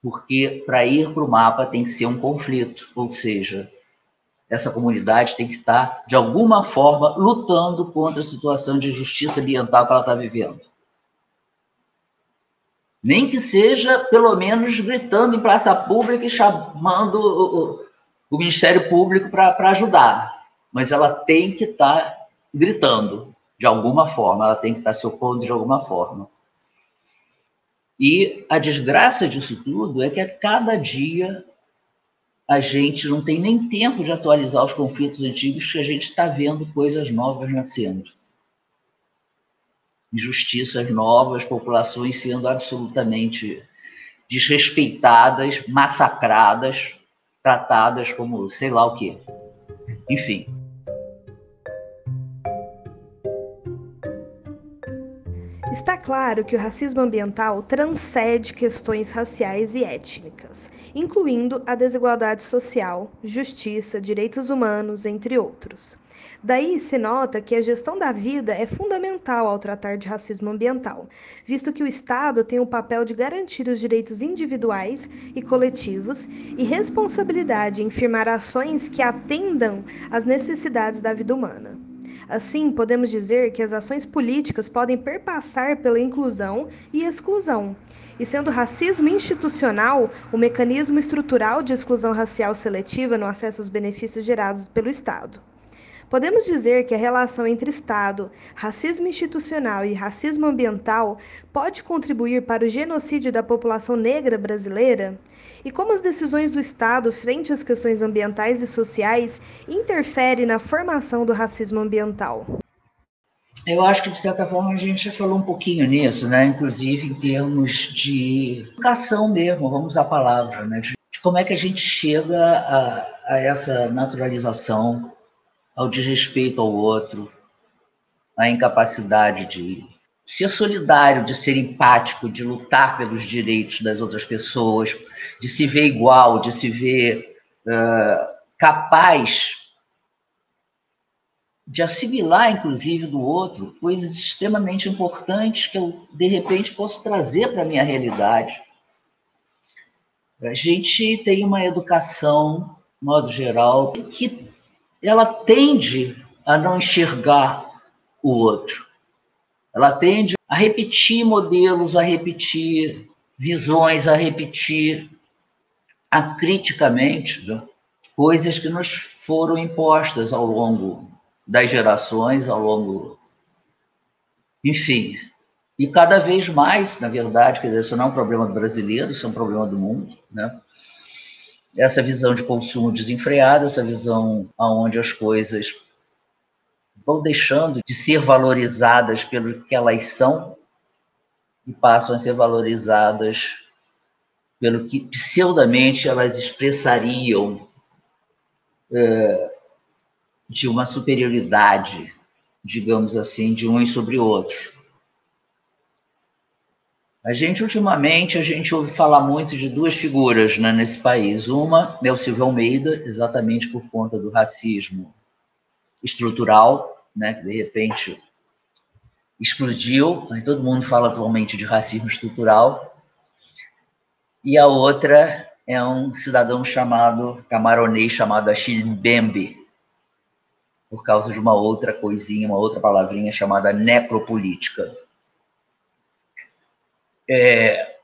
Porque para ir para o mapa tem que ser um conflito, ou seja, essa comunidade tem que estar, de alguma forma, lutando contra a situação de justiça ambiental que ela está vivendo. Nem que seja, pelo menos, gritando em praça pública e chamando o, o Ministério Público para ajudar. Mas ela tem que estar tá gritando, de alguma forma, ela tem que estar tá se opondo de alguma forma. E a desgraça disso tudo é que a cada dia a gente não tem nem tempo de atualizar os conflitos antigos, que a gente está vendo coisas novas nascendo injustiças novas, populações sendo absolutamente desrespeitadas, massacradas, tratadas como sei lá o quê. Enfim. Está claro que o racismo ambiental transcende questões raciais e étnicas, incluindo a desigualdade social, justiça, direitos humanos, entre outros. Daí se nota que a gestão da vida é fundamental ao tratar de racismo ambiental, visto que o Estado tem o papel de garantir os direitos individuais e coletivos e responsabilidade em firmar ações que atendam às necessidades da vida humana. Assim, podemos dizer que as ações políticas podem perpassar pela inclusão e exclusão, e sendo racismo institucional o mecanismo estrutural de exclusão racial seletiva no acesso aos benefícios gerados pelo Estado. Podemos dizer que a relação entre Estado, racismo institucional e racismo ambiental pode contribuir para o genocídio da população negra brasileira? E como as decisões do Estado frente às questões ambientais e sociais interferem na formação do racismo ambiental? Eu acho que, de certa forma, a gente já falou um pouquinho nisso, né? inclusive em termos de educação mesmo, vamos a palavra, né? de como é que a gente chega a, a essa naturalização ao desrespeito ao outro, à incapacidade de ser solidário, de ser empático, de lutar pelos direitos das outras pessoas, de se ver igual, de se ver uh, capaz de assimilar, inclusive, do outro, coisas extremamente importantes que eu, de repente, posso trazer para a minha realidade. A gente tem uma educação, de modo geral, que ela tende a não enxergar o outro. Ela tende a repetir modelos, a repetir visões, a repetir acriticamente né, coisas que nos foram impostas ao longo das gerações, ao longo. Enfim. E cada vez mais, na verdade, quer dizer, isso não é um problema brasileiro, isso é um problema do mundo, né? Essa visão de consumo desenfreado, essa visão onde as coisas vão deixando de ser valorizadas pelo que elas são e passam a ser valorizadas pelo que pseudamente elas expressariam é, de uma superioridade, digamos assim, de uns sobre outros. A gente, ultimamente, a gente ouve falar muito de duas figuras né, nesse país. Uma é o Silvio Almeida, exatamente por conta do racismo estrutural, né, que de repente explodiu. Todo mundo fala atualmente de racismo estrutural. E a outra é um cidadão chamado, camaronês chamado Achille Mbembe, por causa de uma outra coisinha, uma outra palavrinha chamada necropolítica é,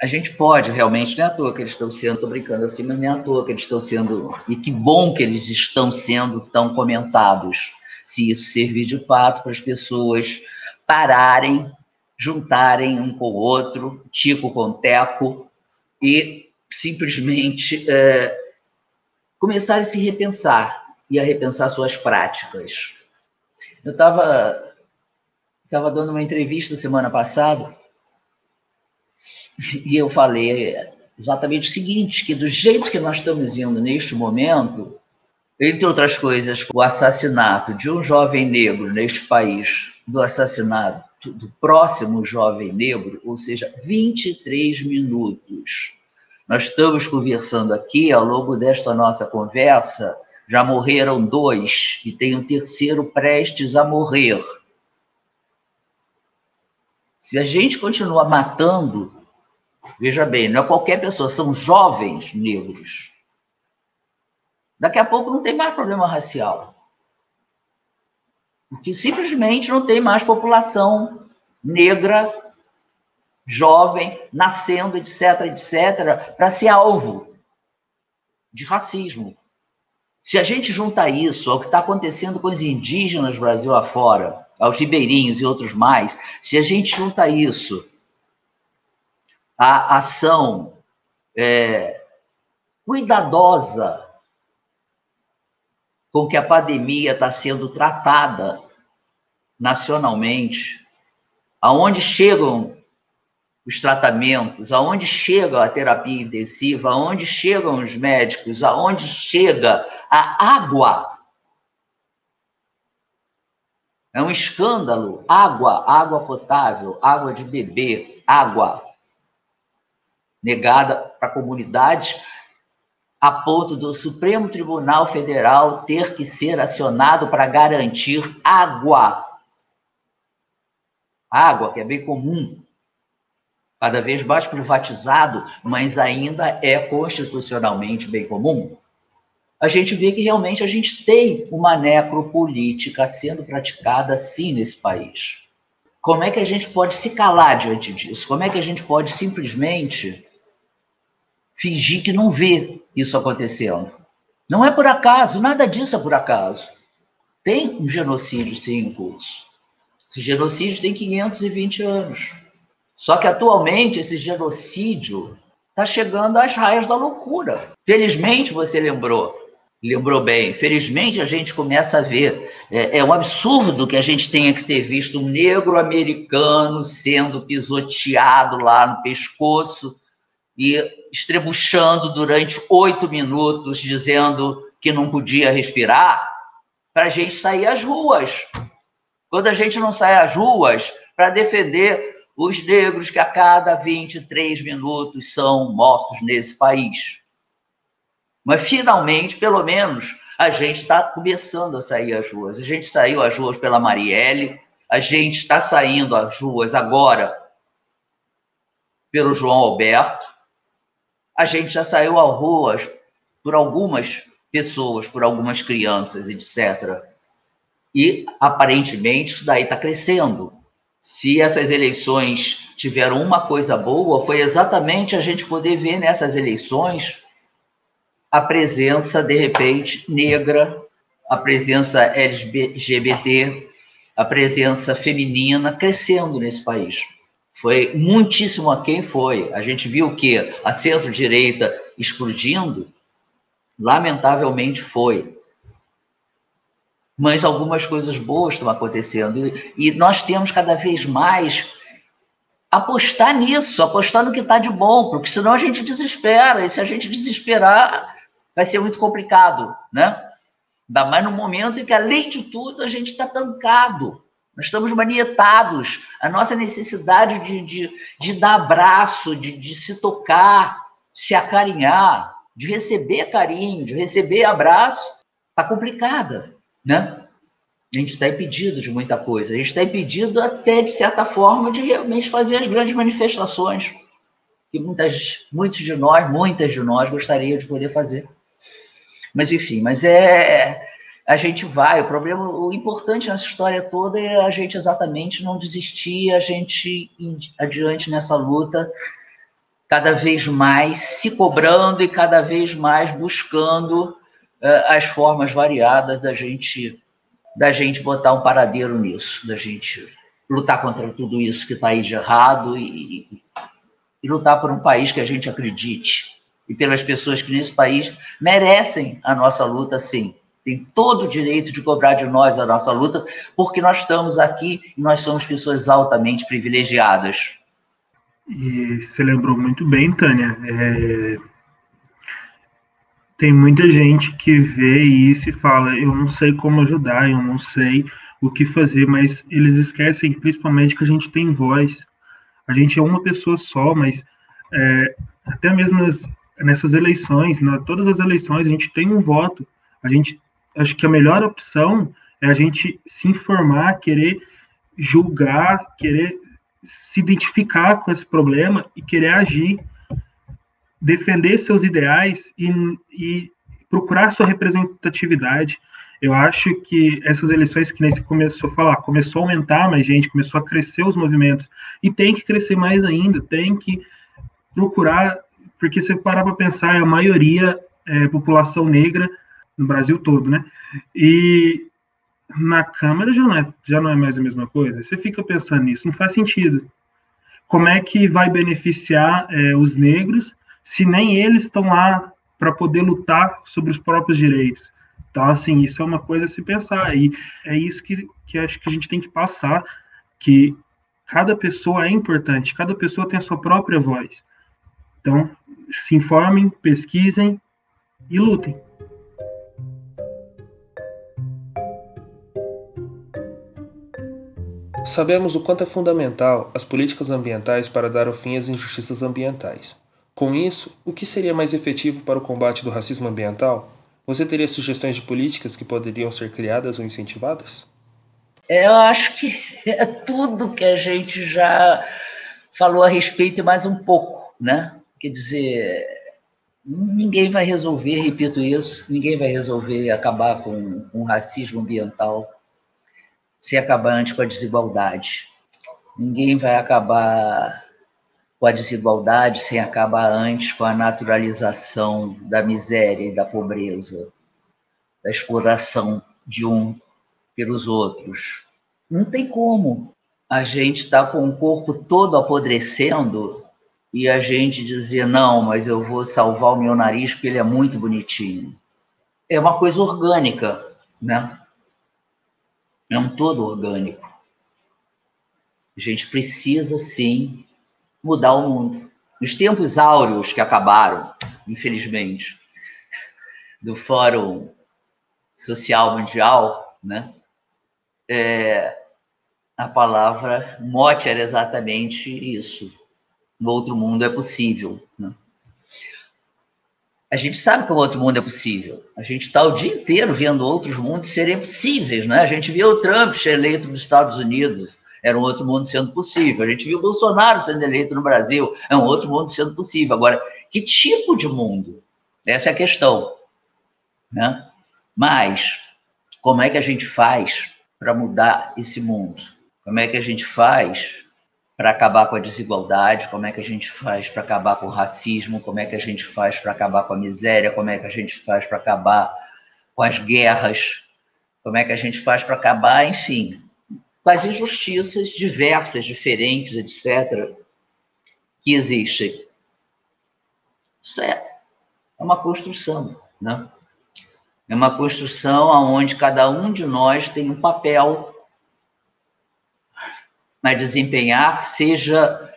a gente pode realmente, não é à toa que eles estão sendo, estou brincando assim, mas é à toa que eles estão sendo, e que bom que eles estão sendo tão comentados, se isso servir de pato para as pessoas pararem, juntarem um com o outro, tico com teco, e simplesmente é, começarem a se repensar e a repensar suas práticas. Eu estava estava dando uma entrevista semana passada e eu falei exatamente o seguinte, que do jeito que nós estamos indo neste momento, entre outras coisas, o assassinato de um jovem negro neste país, do assassinato do próximo jovem negro, ou seja, 23 minutos. Nós estamos conversando aqui, ao longo desta nossa conversa, já morreram dois e tem um terceiro prestes a morrer. Se a gente continua matando, veja bem, não é qualquer pessoa, são jovens negros. Daqui a pouco não tem mais problema racial. Porque simplesmente não tem mais população negra, jovem, nascendo, etc., etc., para ser alvo de racismo. Se a gente juntar isso ao que está acontecendo com os indígenas Brasil afora, aos ribeirinhos e outros mais, se a gente junta isso à ação é, cuidadosa com que a pandemia está sendo tratada nacionalmente, aonde chegam os tratamentos, aonde chega a terapia intensiva, aonde chegam os médicos, aonde chega a água é um escândalo. Água, água potável, água de beber, água negada para a comunidade, a ponto do Supremo Tribunal Federal ter que ser acionado para garantir água. Água, que é bem comum, cada vez mais privatizado, mas ainda é constitucionalmente bem comum. a gente vê que realmente a gente tem uma necropolítica sendo praticada sim nesse país. Como é que a gente pode se calar diante disso? Como é que a gente pode simplesmente fingir que não vê isso acontecendo? Não é por acaso, nada disso é por acaso. Tem um genocídio sim em curso. Esse genocídio tem 520 anos. Só que atualmente esse genocídio está chegando às raias da loucura. Felizmente você lembrou, lembrou bem. Felizmente a gente começa a ver. É, é um absurdo que a gente tenha que ter visto um negro americano sendo pisoteado lá no pescoço e estrebuchando durante oito minutos, dizendo que não podia respirar, para a gente sair às ruas. Quando a gente não sai às ruas para defender os negros que a cada 23 minutos são mortos nesse país. Mas finalmente, pelo menos, a gente está começando a sair às ruas. A gente saiu às ruas pela Marielle, a gente está saindo às ruas agora pelo João Alberto, a gente já saiu às ruas por algumas pessoas, por algumas crianças, etc. E aparentemente isso daí está crescendo. Se essas eleições tiveram uma coisa boa, foi exatamente a gente poder ver nessas eleições a presença, de repente, negra, a presença LGBT, a presença feminina crescendo nesse país. Foi muitíssimo a quem foi. A gente viu que a centro-direita explodindo, lamentavelmente foi mas algumas coisas boas estão acontecendo. E, nós temos cada vez mais apostar nisso, apostar no que está de bom, porque senão a gente desespera, e se a gente desesperar, vai ser muito complicado, né? Ainda mais no momento em que, além de tudo, a gente está tancado. Nós estamos manietados. A nossa necessidade de, de, de dar abraço, de, de se tocar, se acarinhar, de receber carinho, de receber abraço, está complicada né? A gente está impedido de muita coisa. A gente está impedido até, de certa forma, de realmente fazer as grandes manifestações que muitas, muitos de nós, muitas de nós gostariam de poder fazer. Mas, enfim, mas é... A gente vai, o problema, o importante nessa história toda é a gente exatamente não desistir, a gente ir adiante nessa luta, cada vez mais se cobrando e cada vez mais buscando uh, as formas variadas da gente da gente botar um paradeiro nisso, da gente lutar contra tudo isso que está aí de errado e, e lutar por um país que a gente acredite e pelas pessoas que nesse país merecem a nossa luta, sim. Tem todo o direito de cobrar de nós a nossa luta, porque nós estamos aqui e nós somos pessoas altamente privilegiadas. E você lembrou muito bem, Tânia. É, tem muita gente que vê isso e fala: eu não sei como ajudar, eu não sei o que fazer, mas eles esquecem principalmente que a gente tem voz. A gente é uma pessoa só, mas é, até mesmo nas, nessas eleições, na, todas as eleições, a gente tem um voto. A gente, acho que a melhor opção é a gente se informar, querer julgar, querer se identificar com esse problema e querer agir defender seus ideais e, e procurar sua representatividade. Eu acho que essas eleições que nem se começou a falar, começou a aumentar mais gente, começou a crescer os movimentos, e tem que crescer mais ainda, tem que procurar, porque se parar para pensar, a maioria é população negra no Brasil todo, né? E na Câmara já não é, já não é mais a mesma coisa. Você fica pensando nisso, não faz sentido. Como é que vai beneficiar é, os negros se nem eles estão lá para poder lutar sobre os próprios direitos. Então, assim, isso é uma coisa a se pensar. E é isso que, que acho que a gente tem que passar, que cada pessoa é importante, cada pessoa tem a sua própria voz. Então, se informem, pesquisem e lutem. Sabemos o quanto é fundamental as políticas ambientais para dar o fim às injustiças ambientais. Com isso, o que seria mais efetivo para o combate do racismo ambiental? Você teria sugestões de políticas que poderiam ser criadas ou incentivadas? Eu acho que é tudo que a gente já falou a respeito e mais um pouco, né? Quer dizer, ninguém vai resolver, repito isso, ninguém vai resolver acabar com o racismo ambiental sem acabar antes com a desigualdade. Ninguém vai acabar com a desigualdade sem acabar antes com a naturalização da miséria e da pobreza, da exploração de um pelos outros. Não tem como a gente estar tá com o corpo todo apodrecendo e a gente dizer, não, mas eu vou salvar o meu nariz porque ele é muito bonitinho. É uma coisa orgânica, né? É um todo orgânico. A gente precisa, sim, mudar o mundo. Nos tempos áureos que acabaram, infelizmente, do Fórum Social Mundial, né? É, a palavra mote era exatamente isso no outro mundo é possível. Né? A gente sabe que o outro mundo é possível. A gente está o dia inteiro vendo outros mundos serem possíveis. Né? A gente viu o Trump ser eleito nos Estados Unidos, era um outro mundo sendo possível. A gente viu o Bolsonaro sendo eleito no Brasil, é um outro mundo sendo possível. Agora, que tipo de mundo? Essa é a questão. Né? Mas, como é que a gente faz para mudar esse mundo? Como é que a gente faz para acabar com a desigualdade, como é que a gente faz para acabar com o racismo, como é que a gente faz para acabar com a miséria, como é que a gente faz para acabar com as guerras, como é que a gente faz para acabar, enfim, com as injustiças diversas, diferentes, etc., que existem. Isso é, é uma construção, né? É uma construção onde cada um de nós tem um papel a desempenhar, seja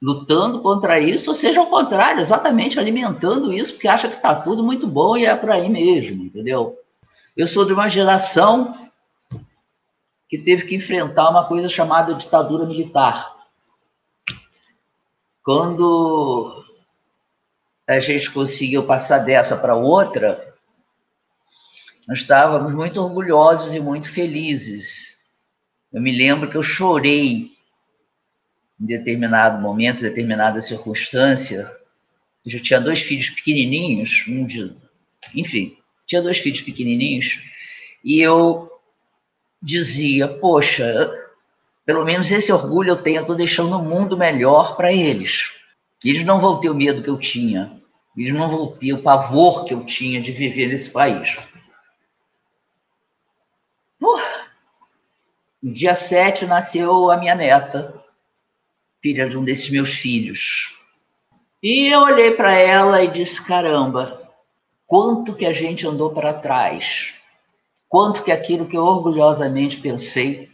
lutando contra isso, ou seja ao contrário, exatamente alimentando isso, porque acha que está tudo muito bom e é por aí mesmo, entendeu? Eu sou de uma geração que teve que enfrentar uma coisa chamada ditadura militar. Quando a gente conseguiu passar dessa para outra, nós estávamos muito orgulhosos e muito felizes eu me lembro que eu chorei em determinado momento, em determinada circunstância. Eu já tinha dois filhos pequenininhos, um de, enfim, tinha dois filhos pequenininhos, e eu dizia: Poxa, pelo menos esse orgulho eu tenho, eu estou deixando o um mundo melhor para eles. Eles não vão ter o medo que eu tinha, eles não vão ter o pavor que eu tinha de viver nesse país. No dia 7 nasceu a minha neta, filha de um desses meus filhos. E eu olhei para ela e disse: caramba, quanto que a gente andou para trás, quanto que aquilo que eu orgulhosamente pensei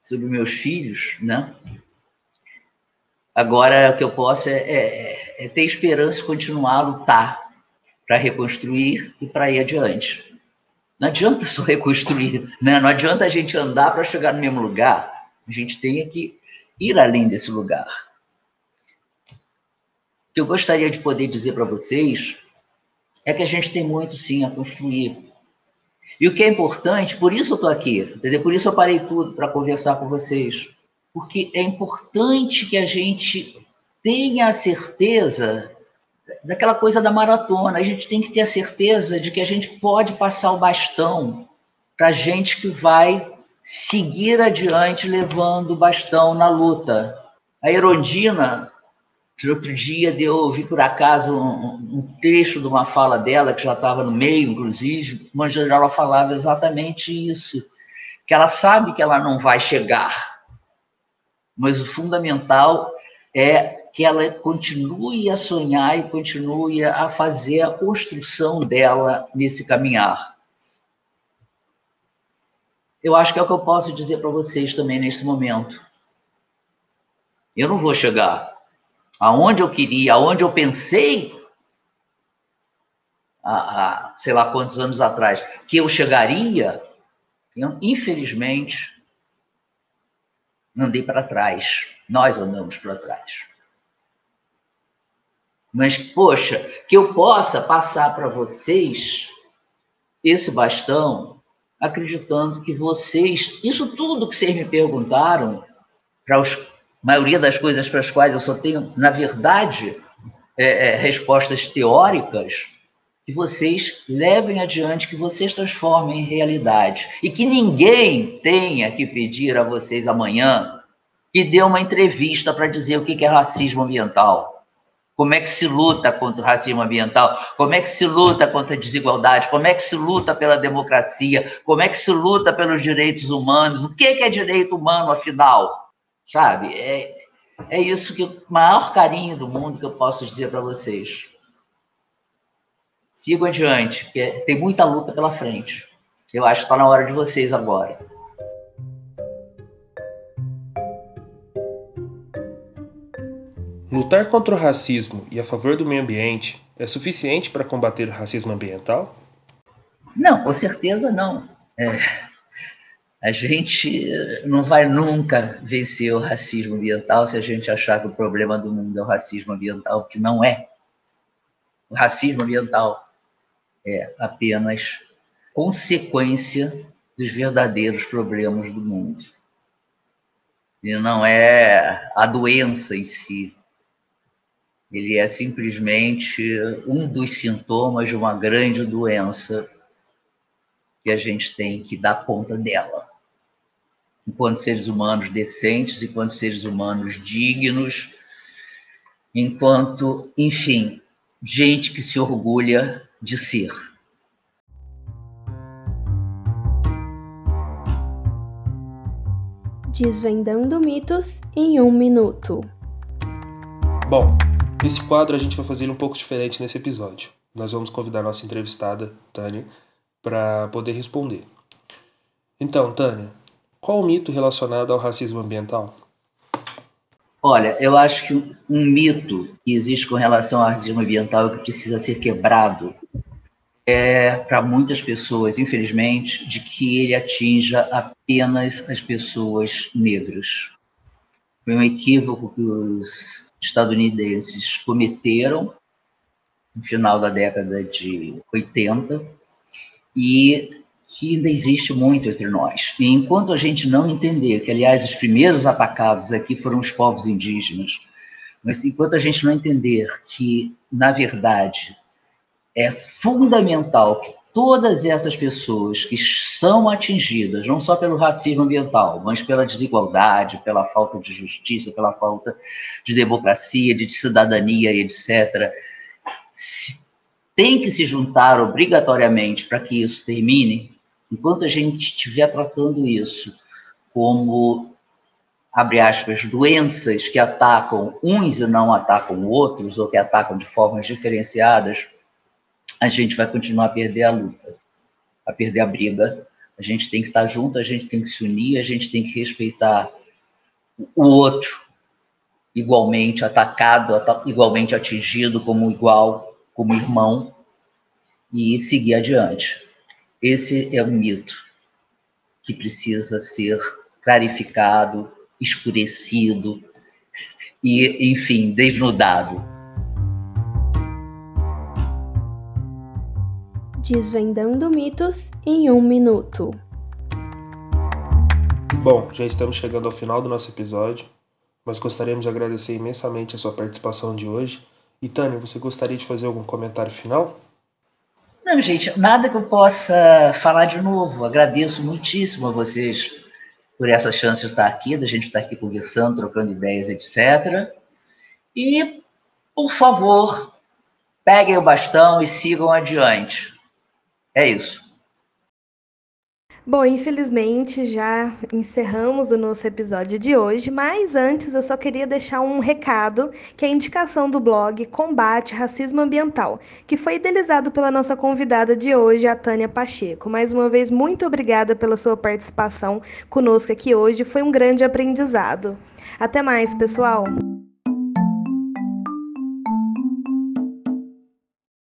sobre meus filhos, né? Agora o que eu posso é, é, é ter esperança e continuar a lutar para reconstruir e para ir adiante. Não adianta só reconstruir, né? não adianta a gente andar para chegar no mesmo lugar. A gente tem que ir além desse lugar. O que eu gostaria de poder dizer para vocês é que a gente tem muito sim a construir. E o que é importante, por isso eu estou aqui, entendeu? Por isso eu parei tudo para conversar com vocês. Porque é importante que a gente tenha a certeza daquela coisa da maratona. A gente tem que ter a certeza de que a gente pode passar o bastão para gente que vai seguir adiante levando o bastão na luta. A Erondina, que outro dia deu, ouvi por acaso um, um trecho de uma fala dela, que já estava no meio, inclusive, onde ela falava exatamente isso, que ela sabe que ela não vai chegar, mas o fundamental é que ela continue a sonhar e continue a fazer a construção dela nesse caminhar. Eu acho que é o que eu posso dizer para vocês também nesse momento. Eu não vou chegar aonde eu queria, aonde eu pensei, há, há sei lá quantos anos atrás, que eu chegaria, eu, infelizmente, andei para trás. Nós andamos para trás. Mas, poxa, que eu possa passar para vocês esse bastão, acreditando que vocês, isso tudo que vocês me perguntaram, para a maioria das coisas para as quais eu só tenho, na verdade, é, é, respostas teóricas que vocês levem adiante, que vocês transformem em realidade. E que ninguém tenha que pedir a vocês amanhã que dê uma entrevista para dizer o que é racismo ambiental. Como é que se luta contra o racismo ambiental? Como é que se luta contra a desigualdade? Como é que se luta pela democracia? Como é que se luta pelos direitos humanos? O que é direito humano, afinal? Sabe? É, é isso que o maior carinho do mundo que eu posso dizer para vocês. Sigam adiante, porque tem muita luta pela frente. Eu acho que está na hora de vocês agora. Lutar contra o racismo e a favor do meio ambiente é suficiente para combater o racismo ambiental? Não, com certeza não. É, a gente não vai nunca vencer o racismo ambiental se a gente achar que o problema do mundo é o racismo ambiental, que não é. O racismo ambiental é apenas consequência dos verdadeiros problemas do mundo. E não é a doença em si. Ele é simplesmente um dos sintomas de uma grande doença que a gente tem que dar conta dela. Enquanto seres humanos decentes, enquanto seres humanos dignos, enquanto, enfim, gente que se orgulha de ser. Desvendando mitos em um minuto. Bom, esse quadro a gente vai fazer um pouco diferente nesse episódio. Nós vamos convidar nossa entrevistada, Tânia, para poder responder. Então, Tânia, qual o mito relacionado ao racismo ambiental? Olha, eu acho que um mito que existe com relação ao racismo ambiental que precisa ser quebrado é, para muitas pessoas, infelizmente, de que ele atinja apenas as pessoas negras. Foi um equívoco que os estadunidenses cometeram no final da década de 80 e que ainda existe muito entre nós. E enquanto a gente não entender que, aliás, os primeiros atacados aqui foram os povos indígenas, mas enquanto a gente não entender que, na verdade, é fundamental que todas essas pessoas que são atingidas, não só pelo racismo ambiental, mas pela desigualdade, pela falta de justiça, pela falta de democracia, de cidadania, etc., tem que se juntar obrigatoriamente para que isso termine, enquanto a gente estiver tratando isso como, abre aspas, doenças que atacam uns e não atacam outros, ou que atacam de formas diferenciadas, a gente vai continuar a perder a luta, a perder a briga. A gente tem que estar junto, a gente tem que se unir, a gente tem que respeitar o outro igualmente atacado, igualmente atingido como igual, como irmão e seguir adiante. Esse é um mito que precisa ser clarificado, escurecido e, enfim, desnudado. Desvendando mitos em um minuto. Bom, já estamos chegando ao final do nosso episódio, mas gostaríamos de agradecer imensamente a sua participação de hoje. E Tânia, você gostaria de fazer algum comentário final? Não, gente, nada que eu possa falar de novo. Agradeço muitíssimo a vocês por essa chance de estar aqui, da gente estar aqui conversando, trocando ideias, etc. E, por favor, peguem o bastão e sigam adiante. É isso. Bom, infelizmente já encerramos o nosso episódio de hoje, mas antes eu só queria deixar um recado, que é a indicação do blog Combate Racismo Ambiental, que foi idealizado pela nossa convidada de hoje, a Tânia Pacheco. Mais uma vez, muito obrigada pela sua participação conosco aqui hoje, foi um grande aprendizado. Até mais, pessoal!